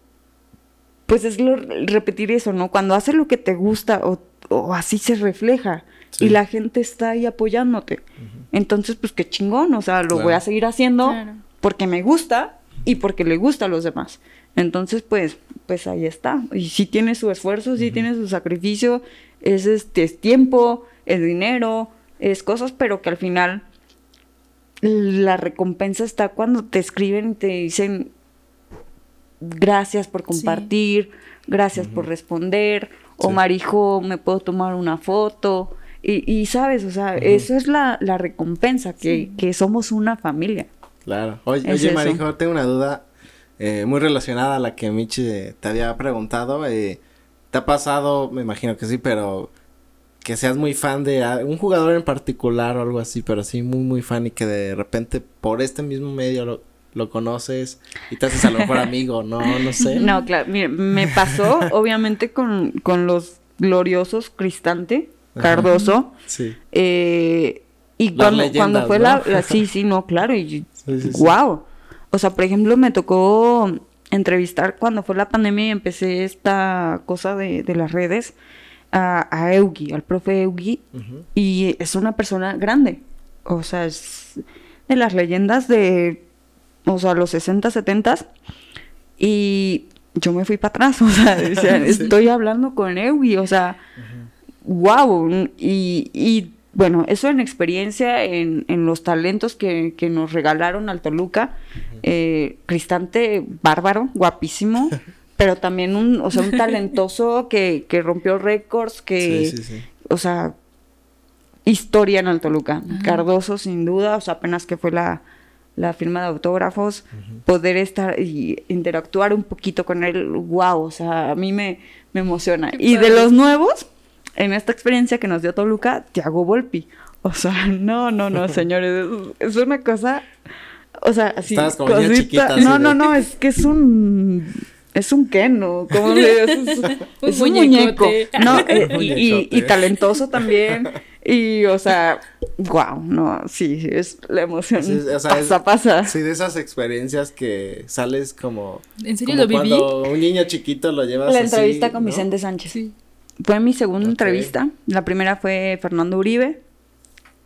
pues es lo- repetir eso, ¿no? Cuando haces lo que te gusta o, o así se refleja Sí. y la gente está ahí apoyándote. Entonces, pues qué chingón, o sea, lo voy a seguir haciendo Claro. porque me gusta y porque le gusta a los demás. Entonces, pues, pues ahí está. Y sí tiene su esfuerzo, sí tiene su sacrificio, es este es tiempo, es dinero, es cosas, pero que al final la recompensa está cuando te escriben y te dicen gracias por compartir, gracias por responder, o. Marijo, me puedo tomar una foto. Y, y sabes, o sea, eso es la, la recompensa, que, que somos una familia. Claro. Oye, Es oye eso. Marijo, tengo una duda eh, muy relacionada a la que Michi te había preguntado. eh, ¿Te ha pasado, me imagino que sí, pero que seas muy fan de un jugador en particular o algo así, pero sí muy, muy fan y que de repente por este mismo medio lo, lo conoces y te haces a lo mejor *laughs* amigo, no, no sé. No, claro, mire, me pasó *laughs* obviamente con, con los gloriosos Cristante, Cardoso, Sí. eh, y Las cuando, leyendas, cuando fue ¿no? la, la- sí, sí, no, claro, y *laughs* sí. wow. O sea, por ejemplo, me tocó entrevistar cuando fue la pandemia y empecé esta cosa de, de las redes a, a Eugi, al profe Eugi, y es una persona grande. O sea, es de las leyendas de, o sea, los 60, 70. Y yo me fui para atrás, *laughs* o sea, decía, *laughs* Sí. estoy hablando con Ewi, o sea, wow. Y, y, bueno, eso en experiencia, en, en los talentos que, que nos regalaron al Toluca. eh, Cristante, bárbaro, guapísimo. *laughs* Pero también un, o sea, un talentoso que, que rompió récords, que, Sí, sí, sí. o sea, historia en el Toluca. Cardoso, sin duda, o sea, apenas que fue la, la firma de autógrafos, poder estar y interactuar un poquito con él, wow, o sea, a mí me, me emociona. Qué Y de los nuevos, en esta experiencia que nos dio Toluca, Thiago Volpi. O sea, *laughs* no, no, no, señores, es, es una cosa, o sea, así, Estabas como niña cosita- chiquita, así no, de- no, no, es que es un, es un Ken, ¿no? ¿Cómo le es, *laughs* es- Un es un muñeco. No, *laughs* eh, y, y- talentoso también. Y, o sea, wow, no, sí, sí, es la emoción. Sí, o sea, pasa, es- pasa. Sí, de esas experiencias que sales como... ¿En serio como lo viví? Cuando un niño chiquito lo llevas La así, entrevista con ¿no? Vicente Sánchez. Sí. Fue mi segunda entrevista. La primera fue Fernando Uribe.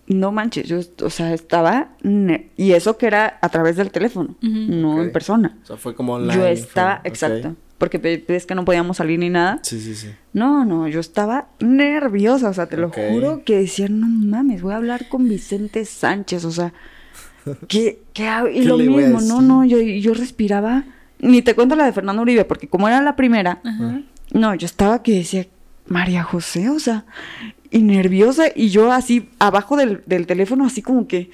No manches, yo, o sea, estaba... Y eso que era a través del teléfono, no en persona. O sea, fue como online. yo estaba, exacto. Porque ves que no podíamos salir ni nada. Sí, sí, sí. No, no, yo estaba nerviosa, o sea, te lo juro que decía, no mames, voy a hablar con Vicente Sánchez, o sea, *laughs* ¿qué, qué hago? Y ¿Qué lo mismo, no, no, yo, yo respiraba, ni te cuento la de Fernando Uribe, porque como era la primera, Ajá. no, yo estaba que decía, María José, o sea, y nerviosa, y yo así, abajo del, del teléfono, así como que,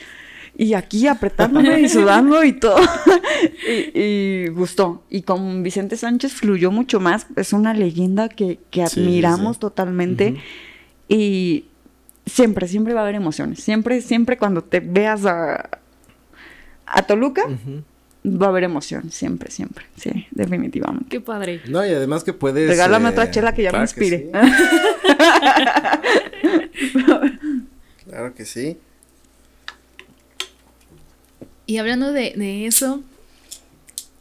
y aquí apretándome y sudando y todo. *laughs* y, y gustó. Y con Vicente Sánchez fluyó mucho más. Es una leyenda que, que sí, admiramos sí. totalmente. Y siempre, siempre va a haber emociones. Siempre, siempre cuando te veas a, a Toluca. Va a haber emoción. Siempre, siempre. Sí, definitivamente. Qué padre. No, y además que puedes... Regálame eh, otra chela que ya me inspire. sí. *laughs* Claro que sí. Y hablando de, de eso,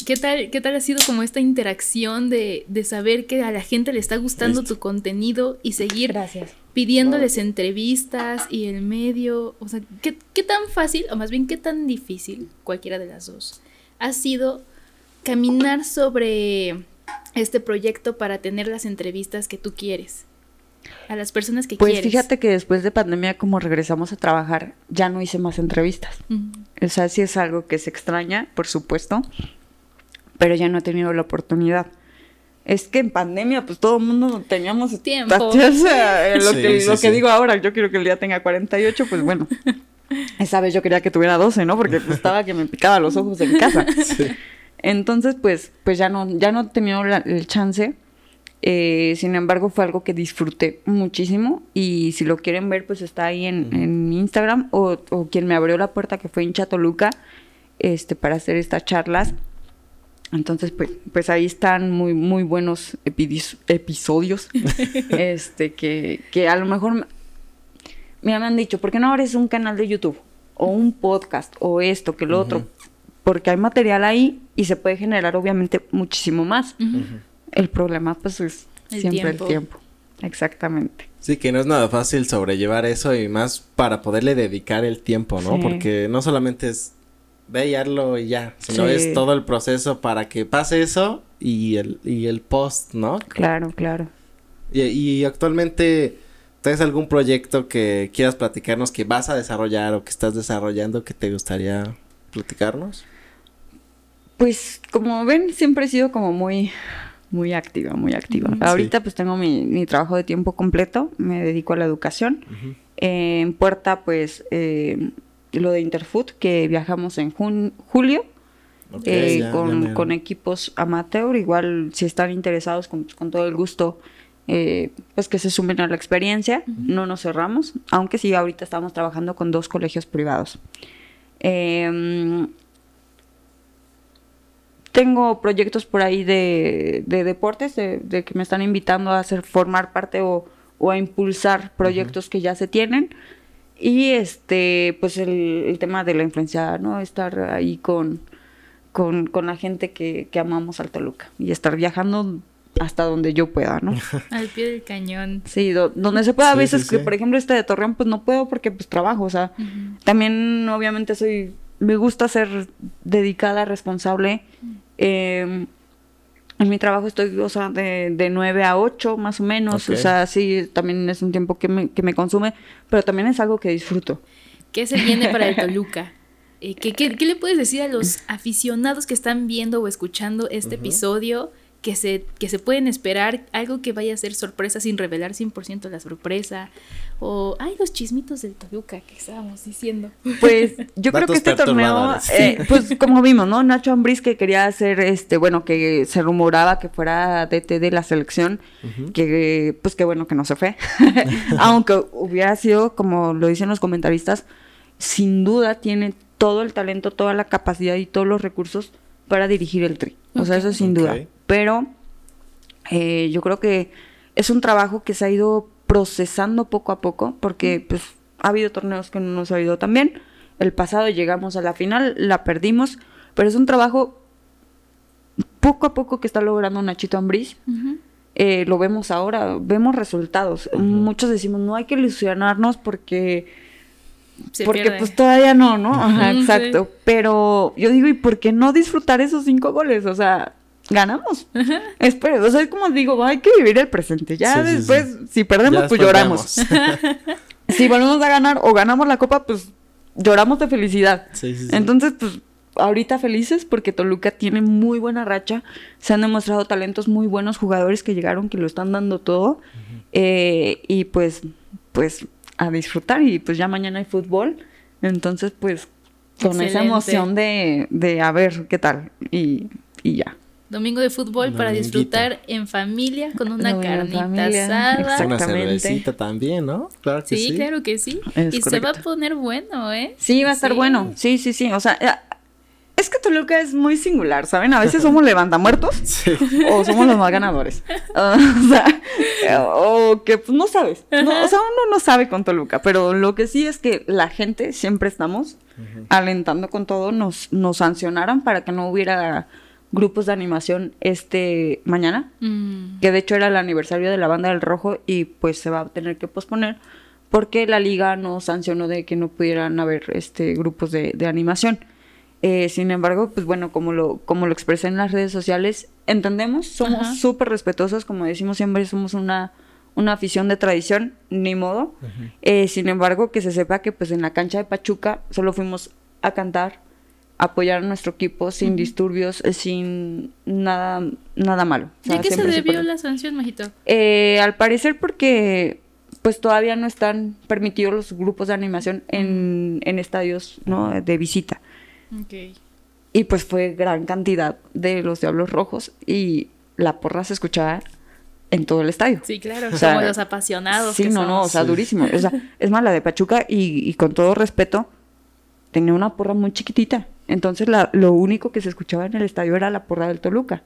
¿qué tal, ¿qué tal ha sido como esta interacción de, de saber que a la gente le está gustando Listo. tu contenido y seguir Gracias. pidiéndoles entrevistas y el medio? O sea, ¿qué, ¿qué tan fácil, o más bien qué tan difícil, cualquiera de las dos, ha sido caminar sobre este proyecto para tener las entrevistas que tú quieres? A las personas que Pues quieres. fíjate que después de pandemia, como regresamos a trabajar, ya no hice más entrevistas. O sea, sí es algo que se extraña, por supuesto, pero ya no he tenido la oportunidad. Es que en pandemia, pues todo el mundo teníamos Tiempo. *laughs* O sea, lo, Sí, que, sí, lo que sí. digo ahora, yo quiero que el día tenga 48, pues bueno. *laughs* Esa vez yo quería que tuviera 12, ¿no? Porque pues, estaba que me picaba los ojos en casa. *laughs* Entonces, pues, pues ya no, ya no la- el chance. Eh, sin embargo, fue algo que disfruté muchísimo. Y si lo quieren ver, pues está ahí en, en Instagram. O, o quien me abrió la puerta, que fue Hincha Toluca, este, para hacer estas charlas. Entonces, pues, pues ahí están muy, muy buenos episodios. *laughs* este, que, que a lo mejor. Me- Mira, me han dicho, ¿por qué no abres un canal de YouTube? O un podcast, o esto, que lo otro. Porque hay material ahí y se puede generar, obviamente, muchísimo más. El problema, pues, es El siempre tiempo. el tiempo. Exactamente. Sí, que no es nada fácil sobrellevar eso y más para poderle dedicar el tiempo, ¿no? Sí. Porque no solamente es ve y ya, sino Sí. es todo el proceso para que pase eso y el, y el post, ¿no? Claro, claro. Y, y actualmente, ¿tienes algún proyecto que quieras platicarnos que vas a desarrollar o que estás desarrollando que te gustaría platicarnos? Pues como ven, siempre he sido como muy, muy activa, muy activa. Ahorita pues tengo mi, mi trabajo de tiempo completo, me dedico a la educación. Eh, en puerta pues eh, lo de Interfood, que viajamos en jun- julio eh, ya- con, equipos amateur. Igual si están interesados con, con todo el gusto, eh, pues que se sumen a la experiencia. No nos cerramos, aunque sí ahorita estamos trabajando con dos colegios privados. Eh, tengo proyectos por ahí de, de deportes, de, de que me están invitando a hacer, formar parte o, o a impulsar proyectos que ya se tienen. Y este, pues el, el tema de la influencia, ¿no? Estar ahí con, con, con la gente que, que amamos al Toluca y estar viajando hasta donde yo pueda, ¿no? *laughs* Al pie del cañón. Sí, do- donde se pueda. a veces sí, que, por ejemplo, este de Torreón, pues no puedo porque pues trabajo, o sea, también obviamente soy, me gusta ser dedicada, responsable. Eh, en mi trabajo estoy, o sea, de, de 9 a 8 más o menos, o sea, sí, también es un tiempo que me, que me consume, pero también es algo que disfruto. ¿Qué se viene para el *laughs* Toluca? Eh, ¿qué, qué, qué le puedes decir a los aficionados que están viendo o escuchando este episodio que se, que se pueden esperar algo que vaya a ser sorpresa sin revelar 100% la sorpresa? O, ay, los chismitos del Toluca que estábamos diciendo. Pues *laughs* yo creo que este torneo, eh, pues como vimos, ¿no? Nacho Ambriz que quería hacer, este, bueno, que se rumoraba que fuera DT de la selección, que pues qué bueno que no se fue, *laughs* aunque hubiera sido, como lo dicen los comentaristas, sin duda tiene todo el talento, toda la capacidad y todos los recursos para dirigir el tri. O sea, eso sin duda. Pero eh, yo creo que es un trabajo que se ha ido procesando poco a poco, porque pues ha habido torneos que no nos ha ido tan bien. El pasado llegamos a la final, la perdimos, pero es un trabajo poco a poco que está logrando Nachito Ambriz. Eh, lo vemos ahora, vemos resultados. Muchos decimos, no hay que ilusionarnos porque Se porque pierde. pues todavía no, ¿no? Ajá, exacto. Pero yo digo, ¿y por qué no disfrutar esos cinco goles? O sea, ganamos. Espero, o sea, es como digo, hay que vivir el presente. Ya Sí, sí, después, si perdemos, Ya pues después lloramos. *laughs* si volvemos a ganar o ganamos la copa, pues lloramos de felicidad. Sí, sí, sí. Entonces, pues ahorita felices porque Toluca tiene muy buena racha. Se han demostrado talentos muy buenos jugadores que llegaron, que lo están dando todo. Eh, y pues, pues a disfrutar. Y pues ya mañana hay fútbol. Entonces, pues con esa emoción de, de a ver qué tal. Y, y ya. Domingo de fútbol para disfrutar en familia con una carnita familia, asada. Una cervecita también, ¿no? Claro que Sí, sí. claro que sí. Es y se va a poner bueno, ¿eh? Sí, va a estar Sí. bueno. Sí, sí, sí. O sea, eh, es que Toluca es muy singular, ¿saben? A veces somos levantamuertos. *laughs* Sí. o somos los más ganadores. *laughs* O sea, eh, o que pues no sabes. No, o sea, uno no sabe con Toluca, pero lo que sí es que la gente siempre estamos alentando con todo, nos, nos sancionaron para que no hubiera grupos de animación este mañana, Mm, que de hecho era el aniversario de la banda del rojo y pues se va a tener que posponer porque la liga nos sancionó de que no pudieran haber este grupos de, de animación. Eh, sin embargo, pues bueno, como lo, como lo expresé en las redes sociales, entendemos, somos súper respetuosos, como decimos siempre, somos una, una afición de tradición, ni modo. Eh, sin embargo, que se sepa que pues en la cancha de Pachuca solo fuimos a cantar, apoyar a nuestro equipo sin disturbios, eh, sin nada, nada malo. O sea, ¿De qué se debió la sanción, Majito? Eh, al parecer porque pues todavía no están permitidos los grupos de animación en, en estadios ¿no? de visita. Ok. Y pues fue gran cantidad de los Diablos Rojos y la porra se escuchaba en todo el estadio. Sí, claro, O sea, como los apasionados. Sí, que no, no, o sea, Sí. durísimo. O sea, *laughs* es más, la de Pachuca y, y con todo respeto, tenía una porra muy chiquitita. Entonces la, lo único que se escuchaba en el estadio era la porra del Toluca.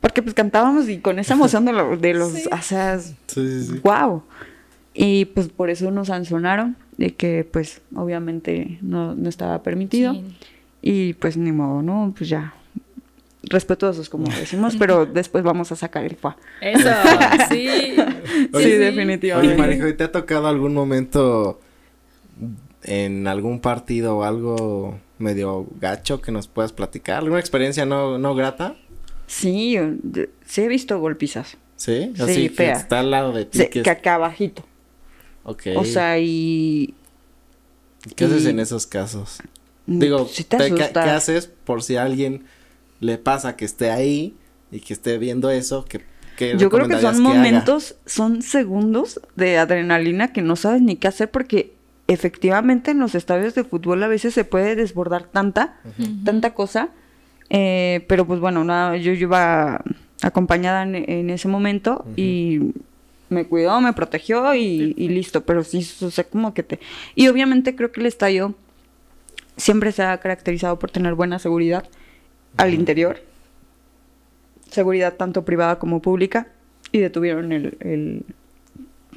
Porque pues cantábamos y con esa emoción de, lo- de los... Sí. O sea, Sí, sí, sí. wow. Y pues por eso nos sancionaron de que pues obviamente no, no estaba permitido. Sí. Y pues ni modo, ¿no? Pues ya. Respetuosos, como *laughs* decimos, pero después vamos a sacar el FA. Eso, *laughs* sí. Sí, Oye, definitivamente. Oye, Marijo, ¿y ¿te ha tocado algún momento en algún partido o algo medio gacho que nos puedas platicar? ¿Alguna experiencia no, no grata? Sí, sí he visto golpizas. ¿Sí? Sí, Así que fea. está al lado de ti. Sí, que es- que acá abajito. Ok. O sea, y... ¿Qué haces en esos casos? mm, Digo, sí te te- ¿qué, haces por si a alguien le pasa que esté ahí y que esté viendo eso? Que, ¿qué Yo creo que son momentos, son segundos de adrenalina que no sabes ni qué hacer porque efectivamente en los estadios de fútbol a veces se puede desbordar tanta, tanta cosa. eh, pero pues bueno, nada, yo, yo iba acompañada en, en ese momento y me cuidó, me protegió y, y listo. Pero sí, o sea, como que te... Y obviamente creo que el estadio siempre se ha caracterizado por tener buena seguridad al interior seguridad tanto privada como pública y detuvieron el, el-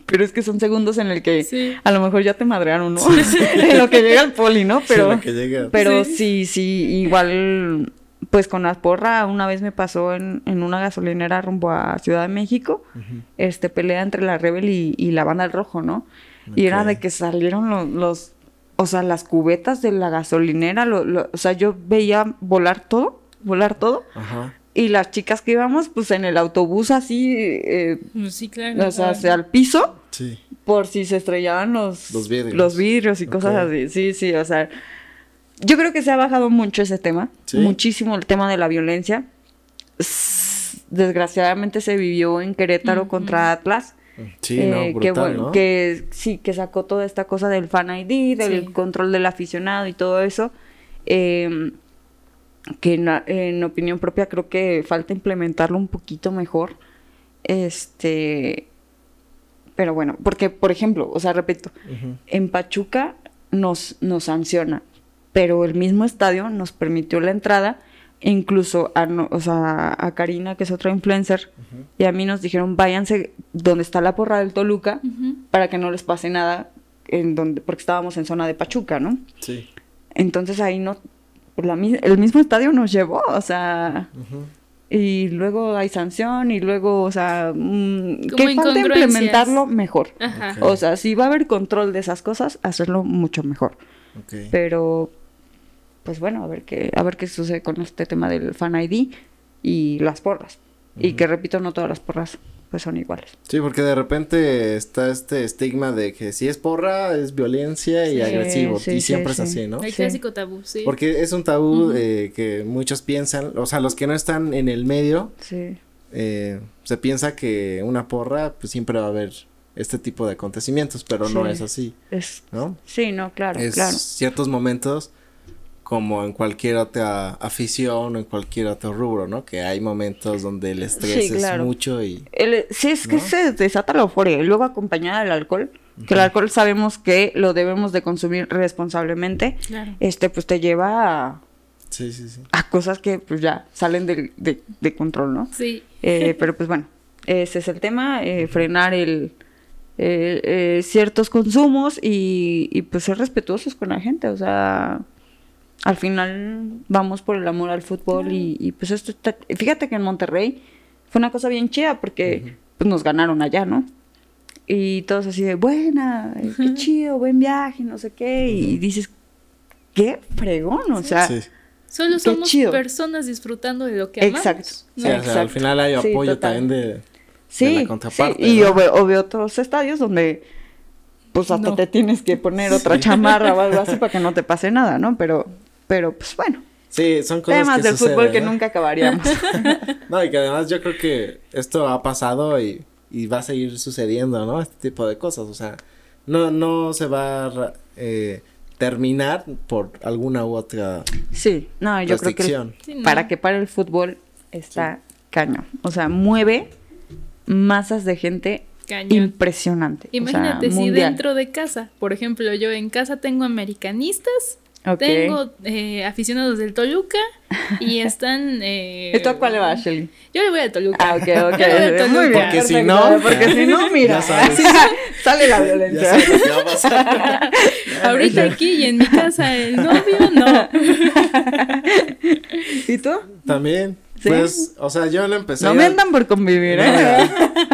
pero es que son segundos en el que Sí. a lo mejor ya te madrearon, ¿no? *laughs* en lo que llega el poli, ¿no? Sí, Pero lo que llega. pero Sí. sí, sí, igual pues con la porra una vez me pasó en, en una gasolinera rumbo a Ciudad de México, este pelea entre la Rebel y, y la banda del rojo, ¿no? Y era de que salieron los, los o sea, las cubetas de la gasolinera, lo- lo- o sea, yo veía volar todo, volar todo. Ajá. Y las chicas que íbamos, pues en el autobús así, eh, Sí, claro. o sea, hacia el piso, Sí. por si se estrellaban los, Los vidrios. los vidrios y cosas Ok. así. Sí, sí, o sea, yo creo que se ha bajado mucho ese tema, Sí. muchísimo el tema de la violencia. Desgraciadamente se vivió en Querétaro Ujú. contra Atlas. Sí, eh, no, que, brutal, bueno, ¿no? que sí, que sacó toda esta cosa del fan ID, del Sí. control del aficionado y todo eso. eh, que en, en opinión propia creo que falta implementarlo un poquito mejor. Este. Pero bueno, porque, por ejemplo, o sea, repito, en Pachuca nos, nos sanciona, pero el mismo estadio nos permitió la entrada, e incluso a, no- o sea, a Karina, que es otra influencer, y a mí nos dijeron, váyanse donde está la porra del Toluca, para que no les pase nada, en donde, porque estábamos en zona de Pachuca, ¿no? Sí. Entonces ahí no, pues, la el mismo estadio nos llevó, o sea, y luego hay sanción, y luego, o sea, mm, Como que falta implementarlo mejor. Ajá. O sea, si va a haber control de esas cosas, hacerlo mucho mejor. Pero, pues bueno, a ver qué, a ver qué sucede con este tema del fan ID y las porras. Y que repito, no todas las porras pues son iguales. Sí, porque de repente está este estigma de que si es porra es violencia y Sí, agresivo. sí, y siempre sí. es así, ¿no? El Sí. clásico tabú, sí. Porque es un tabú eh, que muchos piensan, o sea, los que no están en el medio, Sí. eh, se piensa que una porra, pues siempre va a haber este tipo de acontecimientos, pero no es así, Es, ¿no? sí, no, claro, es claro. ciertos momentos como en cualquier otra afición o en cualquier otro rubro, ¿no? Que hay momentos donde el estrés Sí, claro. es mucho y... El- sí, es que ¿No? se desata la euforia. Y luego acompañada del alcohol, que el alcohol sabemos que lo debemos de consumir responsablemente, Claro. este pues te lleva a, Sí, sí, sí. a cosas que pues ya salen del- de, de control, ¿no? Sí. Eh, *laughs* pero pues bueno, ese es el tema, eh, frenar el eh, eh, ciertos consumos y, y, pues ser respetuosos con la gente, o sea, al final vamos por el amor al fútbol y, y, pues esto está, fíjate que en Monterrey fue una cosa bien chida porque pues nos ganaron allá, ¿no? Y todos así de, buena, eh, qué chido, buen viaje, no sé qué, y dices, qué fregón, o sea, Sí. Solo somos chido. personas disfrutando de lo que amamos. Exacto. Sí, o sea, al final hay apoyo también de, de Sí, la contraparte. sí, y ¿no? o, ve- o veo otros estadios donde pues hasta No. te tienes que poner otra Sí. chamarra o algo así *laughs* para que no te pase nada, ¿no? Pero, pero pues bueno, Sí, son cosas temas que del fútbol que nunca acabaríamos. *laughs* No, y que además yo creo que esto ha pasado y, y va a seguir sucediendo, ¿no? Este tipo de cosas, o sea, no, no se va a eh, terminar por alguna u otra sí, no, yo creo que. Sí, no. para que pare el fútbol está caño. O sea, mueve masas de gente Cañón. impresionante. o sea, Imagínate si mundial. dentro de casa, por ejemplo, yo en casa tengo americanistas, Tengo eh, aficionados del Toluca y *laughs* están... Eh, ¿Esto a cuál le va, Shelly? Yo le voy al Toluca. Ah, ok, ok. *laughs* Yo le voy al Toluca. Muy bien. Porque si no, Porque si no, mira. *laughs* ya sabes. sale la Ya violencia. sabes lo que va a pasar. Ahorita aquí y en mi casa el novio, no. ¿Y tú? También, ¿Sí? pues, o sea, yo le empecé No a me andan por convivir, No, ¿eh?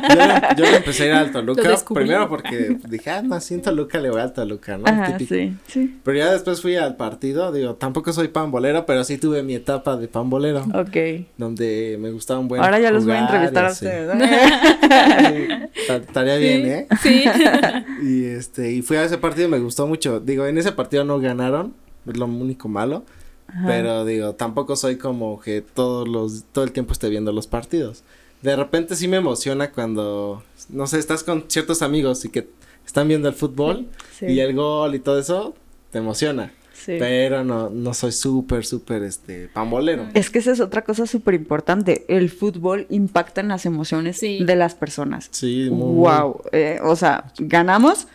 yo, le, yo le empecé a ir al Lo Toluca, primero porque dije, ah, no, sí, en Toluca le voy al Toluca, ¿no? Ajá, Típico. sí, sí. Pero ya después fui al partido, digo, tampoco soy pambolero, pero sí tuve mi etapa de pambolero, Ok. donde me gustaba un buen Ahora ya los voy a entrevistar a ustedes. *laughs* Sí, Estaría bien, ¿eh? Sí. *laughs* Y este, y fui a ese partido y me gustó mucho. Digo, en ese partido no ganaron, es lo único malo. Ajá. Pero digo, tampoco soy como que todos los, todo el tiempo esté viendo los partidos. De repente sí me emociona cuando, no sé, estás con ciertos amigos y que están viendo el fútbol *laughs* Sí. y el gol y todo eso, te emociona. Sí. Pero no, no soy súper, súper, este, pambolero. Es que esa es otra cosa súper importante. El fútbol impacta en las emociones Sí. de las personas. Sí, muy, Wow. eh, o sea, ganamos.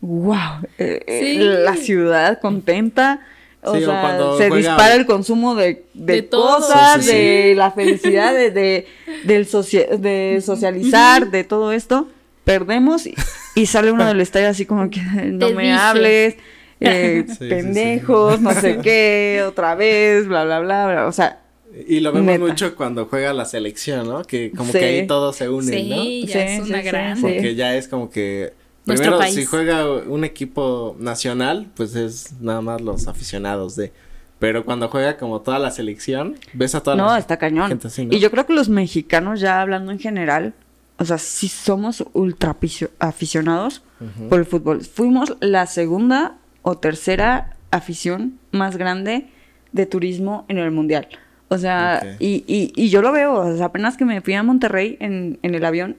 Wow. eh, eh, la ciudad contenta. O Sí, o sea, cuando se juega- dispara el consumo de, de, De cosas, Sí, sí, sí. de la felicidad, de, de, del socia- de socializar, de todo esto. Perdemos y, y sale uno del estadio así como que no Te me dije. hables, *laughs* eh, Sí, sí, sí. pendejos, no sé qué, otra vez, bla, bla, bla, bla. O sea, Y lo vemos Neta. mucho cuando juega la selección, ¿no? Que como Sí. que ahí todos se unen, ¿no? Sí, ya Sí, es una sí, gran... sí. Porque ya es como que primero país. si juega un equipo nacional, pues es nada más los aficionados de pero cuando juega como toda la selección, ves a toda no, la está cañón. gente así, ¿no? Y yo creo que los mexicanos, ya hablando en general, o sea, sí somos ultra aficio- aficionados por el fútbol. Fuimos la segunda o tercera afición más grande de turismo en el mundial. O sea, y, y, y yo lo veo, o sea, apenas que me fui a Monterrey en, en el avión,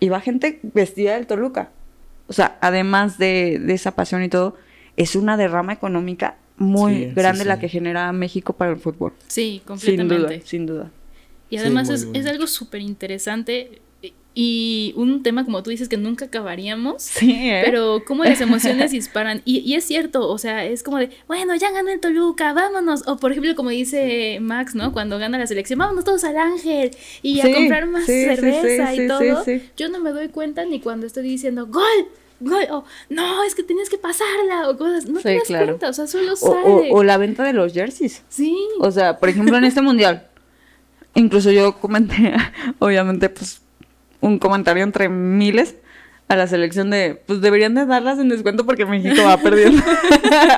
iba gente vestida del Toluca. O sea, además de, de esa pasión y todo, es una derrama económica muy Sí, sí, grande la que genera México para el fútbol. Sí, Sin completamente. duda, sin duda. Y además es, es algo súper interesante y un tema, como tú dices, que nunca acabaríamos. Sí, ¿eh? Pero cómo las *laughs* emociones disparan. Y, y es cierto, o sea, es como de, bueno, ya ganó el Toluca, vámonos. O por ejemplo, como dice Max, ¿no? Cuando gana la selección, vámonos todos al Ángel y a comprar más sí, cerveza sí, y todo. sí, sí. Yo no me doy cuenta ni cuando estoy diciendo, ¡Gol! ¡Gol! O no, es que tenías que pasarla. O cosas. No te das claro. cuenta, o sea, solo O, sale. o- o la venta de los jerseys. Sí. O sea, por ejemplo, en este mundial, incluso yo comenté, *laughs* obviamente, pues, un comentario entre miles a la selección de, pues, deberían de darlas en descuento porque México va perdiendo.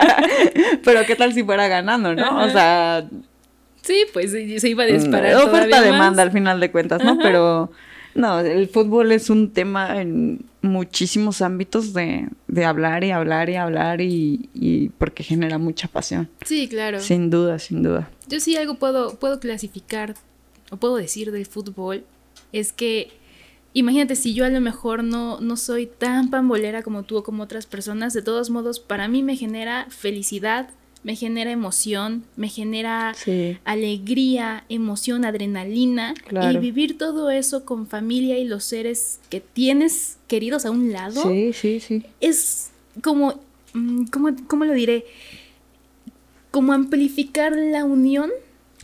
*laughs* Pero qué tal si fuera ganando, ¿no? O sea, Sí, pues se iba a disparar. Mm, oferta demanda al final de cuentas, ¿no? Pero no, el fútbol es un tema en muchísimos ámbitos de, de hablar y hablar y hablar y, y porque genera mucha pasión. Sí, claro. Sin duda, sin duda. Yo sí algo puedo, puedo clasificar o puedo decir del fútbol es que imagínate si yo a lo mejor no, no soy tan pambolera como tú o como otras personas, de todos modos para mí me genera felicidad, me genera emoción, me genera Sí. alegría, emoción, adrenalina Claro. y vivir todo eso con familia y los seres que tienes queridos a un lado Sí, sí, sí. es como, mm, ¿cómo, cómo lo diré? Como amplificar la unión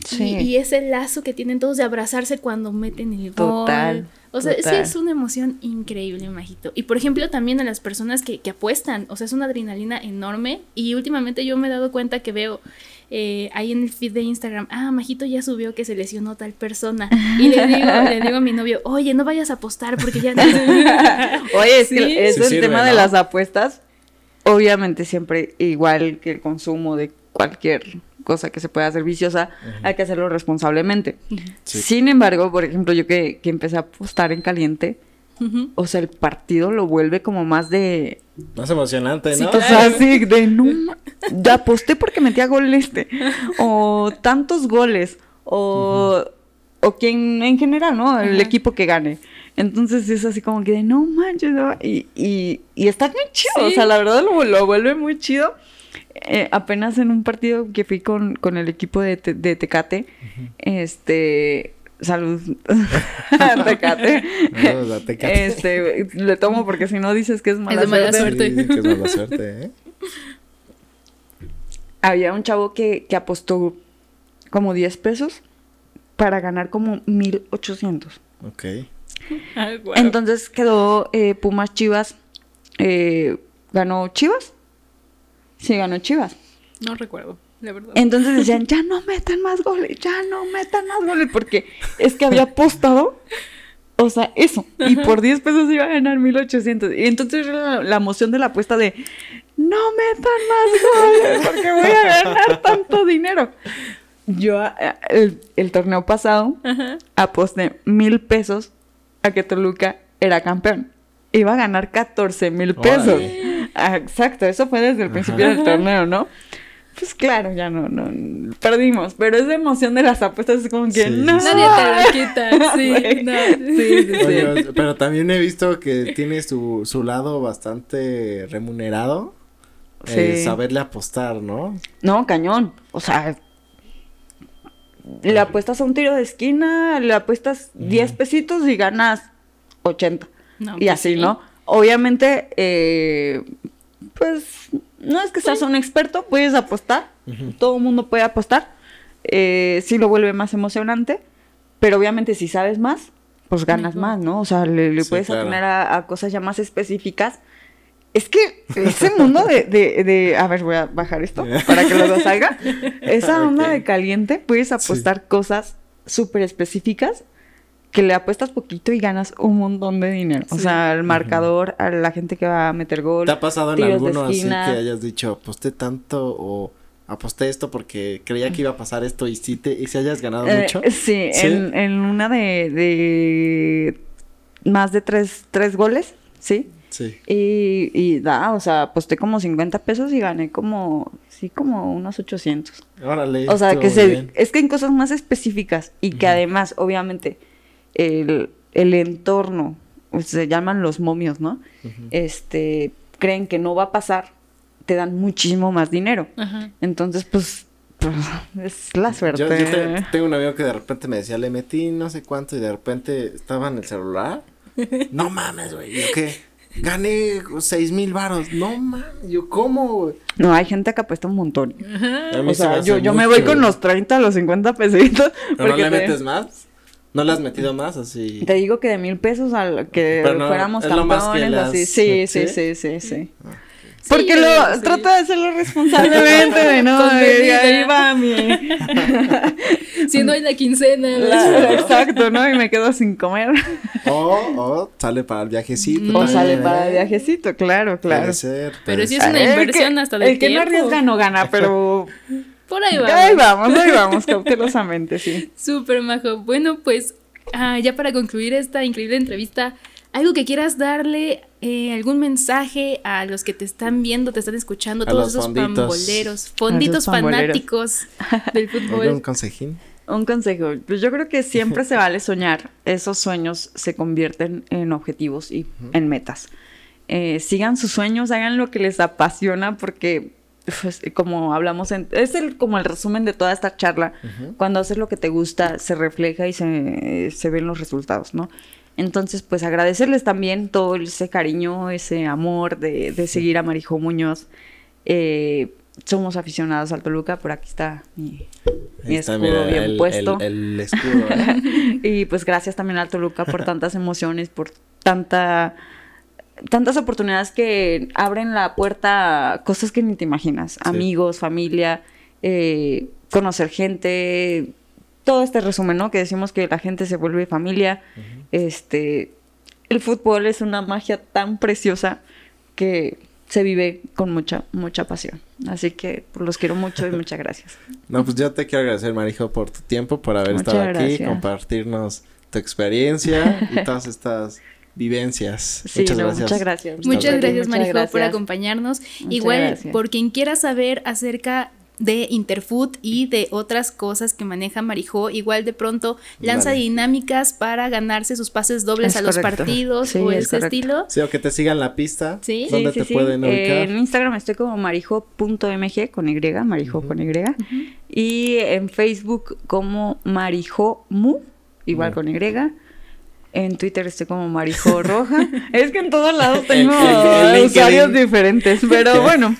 Sí. y, y ese lazo que tienen todos de abrazarse cuando meten el gol. O sea, sí total. es una emoción increíble, Majito. Y por ejemplo, también a las personas que, que apuestan, o sea, es una adrenalina enorme. Y últimamente yo me he dado cuenta que veo eh, ahí en el feed de Instagram, ah, Majito ya subió que se lesionó tal persona. Y le digo, le digo a mi novio, oye, no vayas a apostar porque ya... *laughs* Oye, es Sí. que es Sí el sirve, tema de ¿no? las apuestas. Obviamente siempre igual que el consumo de cualquier cosa que se puede hacer viciosa, hay que hacerlo responsablemente. Sin embargo, por ejemplo, yo que, que empecé a apostar en caliente, Ujú. o sea, el partido lo vuelve como más de... Más emocionante, Sí, ¿no? O sea, sí, de no... *laughs* Ya aposté porque metía gol este. O tantos goles. O... O quien en general, ¿no? El Ajá. equipo que gane. Entonces es así como que de no manches, no. Y, y, y está muy chido. O Sí. sea, la verdad lo, lo vuelve muy chido. Eh, apenas en un partido que fui con, con el equipo de, Te- de Tecate, este. Salud. *laughs* *laughs* Tecate. Tecate. Este, le tomo porque si no dices que es mala de mala suerte. Sí, que es mala suerte, ¿eh? *laughs* Había un chavo que, que apostó como 10 pesos para ganar como 1800. Ok. Entonces quedó eh, Pumas Chivas. eh, ¿Ganó Chivas? Sí, ganó Chivas. No recuerdo, la verdad. Entonces decían, *laughs* ya no metan más goles, ya no metan más goles, porque es que había apostado, o sea, eso, y por 10 pesos iba a ganar 1800. Y entonces era la, la emoción de la apuesta de, no metan más goles, porque voy a ganar tanto dinero. Yo, el, el torneo pasado, Ajá. aposté mil pesos a que Toluca era campeón. Iba a ganar 14 mil pesos. Órale. Ah, exacto, eso fue desde el principio del torneo, ¿no? Pues claro, ya no, no, perdimos, pero esa emoción de las apuestas es como que Sí, no. sí, Nadie te lo quita, *laughs* sí, Güey. no. Sí, sí, sí. Oye, pero también he visto que tiene su, su lado bastante remunerado. eh, Sí. saberle apostar, ¿no? No, cañón. O sea, le apuestas a un tiro de esquina, le apuestas 10 pesitos y ganas 80. No, y pues así, sí. ¿no? Obviamente, eh, pues no es que seas un experto, puedes apostar, todo el mundo puede apostar, eh, sí lo vuelve más emocionante, pero obviamente si sabes más, pues ganas más, ¿no? O sea, le, le Sí, puedes claro. atinar a, a cosas ya más específicas. Es que ese mundo de, de, de- A ver, voy a bajar esto *laughs* para que luego salga. *laughs* Esa onda de caliente, puedes apostar cosas súper específicas que le apuestas poquito y ganas un montón de dinero. O sea, al marcador, a la gente que va a meter gol. ¿Te ha pasado en alguno así que hayas dicho, aposté tanto o aposté esto porque creía que iba a pasar esto y sí te, y si hayas ganado Eh, mucho? sí, ¿Sí? En, en una de, de más de tres, tres goles, sí. Sí. Y, y da, o sea, aposté como 50 pesos y gané como, sí, como unos 800. Órale. O sea, que se, bien. es que en cosas más específicas y que además, obviamente, el, el entorno, pues, se llaman los momios, ¿no? Este, creen que no va a pasar, te dan muchísimo más dinero. Entonces, pues, pues, es la suerte. Yo, yo te- tengo un amigo que de repente me decía, le metí no sé cuánto y de repente estaba en el celular. *laughs* no mames, güey. Yo qué, gané seis mil varos. No mames. Yo, ¿cómo, güey? No, hay gente que apuesta un montón. O sea, yo, yo me voy con los 30, los 50 pesitos. ¿Pero no porque le te- metes más? ¿No le has metido más así? Te digo que de mil pesos al que no, fuéramos es que campeones, así. Sí, sí, ¿sí? sí, sí, sí. Sí, Porque lo sí. trata de hacerlo responsablemente, *laughs* de no, y ahí va mi. *laughs* Si no hay la quincena. la- exacto, ¿no? Y me quedo sin comer. O, o sale para el viajecito. O sale ¿eh? para el viajecito, claro, Puede claro. ser, Pero puede sí es ser. una inversión que- hasta de El que no tiempo. arriesga no gana, pero. *laughs* Por ahí va. Ahí vamos, ahí vamos, cautelosamente, sí. *laughs* Súper majo. Bueno, pues ah, ya para concluir esta increíble entrevista, algo que quieras darle, eh, algún mensaje a los que te están viendo, te están escuchando, A todos los esos fonditos. pamboleros, fonditos pamboleros. fanáticos *laughs* del ¿Algún fútbol. consejín? Un consejo, pues yo creo que siempre se vale soñar. Esos sueños se convierten en objetivos y en metas. Eh, sigan sus sueños, hagan lo que les apasiona, porque pues, como hablamos, en- es el, como el resumen de toda esta charla. Cuando haces lo que te gusta, se refleja y se, se ven los resultados, ¿no? Entonces, pues agradecerles también todo ese cariño, ese amor de, de seguir a Marijo Muñoz. Eh, somos aficionados al Toluca, por aquí está mi, mi Ahí está, escudo mira, bien el, puesto. El, el escudo, ¿eh? *laughs* Y pues gracias también al Toluca por tantas emociones, por tanta tantas oportunidades que abren la puerta a cosas que ni te imaginas. Amigos, familia, eh, conocer gente, todo este resumen, ¿no? Que decimos que la gente se vuelve familia. Este, el fútbol es una magia tan preciosa que se vive con mucha, mucha pasión. Así que pues, los quiero mucho y *laughs* muchas gracias. No, pues yo te quiero agradecer, Marijo, por tu tiempo, por haber Muchas estado aquí, compartirnos tu experiencia y *laughs* todas estas vivencias. Sí, muchas no, gracias. muchas gracias. Muchas Muchas gracias, Marijo, por acompañarnos. Muchas Igual, gracias. por quien quiera saber acerca de Interfood y de otras cosas que maneja Marijo, igual de pronto lanza Vale. dinámicas para ganarse sus pases dobles Es a los correcto. partidos Sí, o es ese correcto. estilo. Sí, o que te sigan la pista. Sí. ¿Dónde Sí, te sí, pueden ubicar? Eh, en Instagram estoy como marijo.mg con Y, marijo con Y. Y en Facebook como marijomu, igual con Y. En Twitter estoy como Marijo Roja. *laughs* es que en todos lados tengo usuarios diferentes, pero bueno.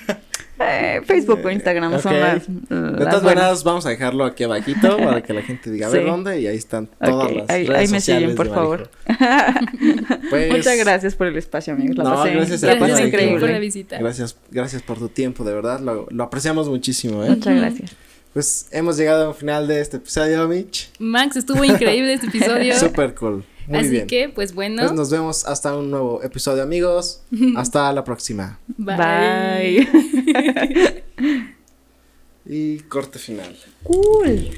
eh, Facebook o Instagram son Ok. las, De las todas buenas. maneras, vamos a dejarlo aquí abajito para que la gente diga a ver Sí. dónde y ahí están todas las ahí, redes ahí me sociales siguen, por favor. *laughs* Pues, Muchas gracias por el espacio, amigos. La No, pasé, gracias la pasé Gracias por la visita. Gracias, gracias por tu tiempo, de verdad, lo, lo apreciamos muchísimo, ¿eh? Muchas gracias. Pues hemos llegado al final de este episodio, Mitch. Max, estuvo increíble este episodio. *laughs* Super cool. Muy Así bien. que, pues bueno, Pues nos vemos hasta un nuevo episodio, amigos. *laughs* Hasta la próxima. bye. Bye. *laughs* *laughs* Y corte final. cool.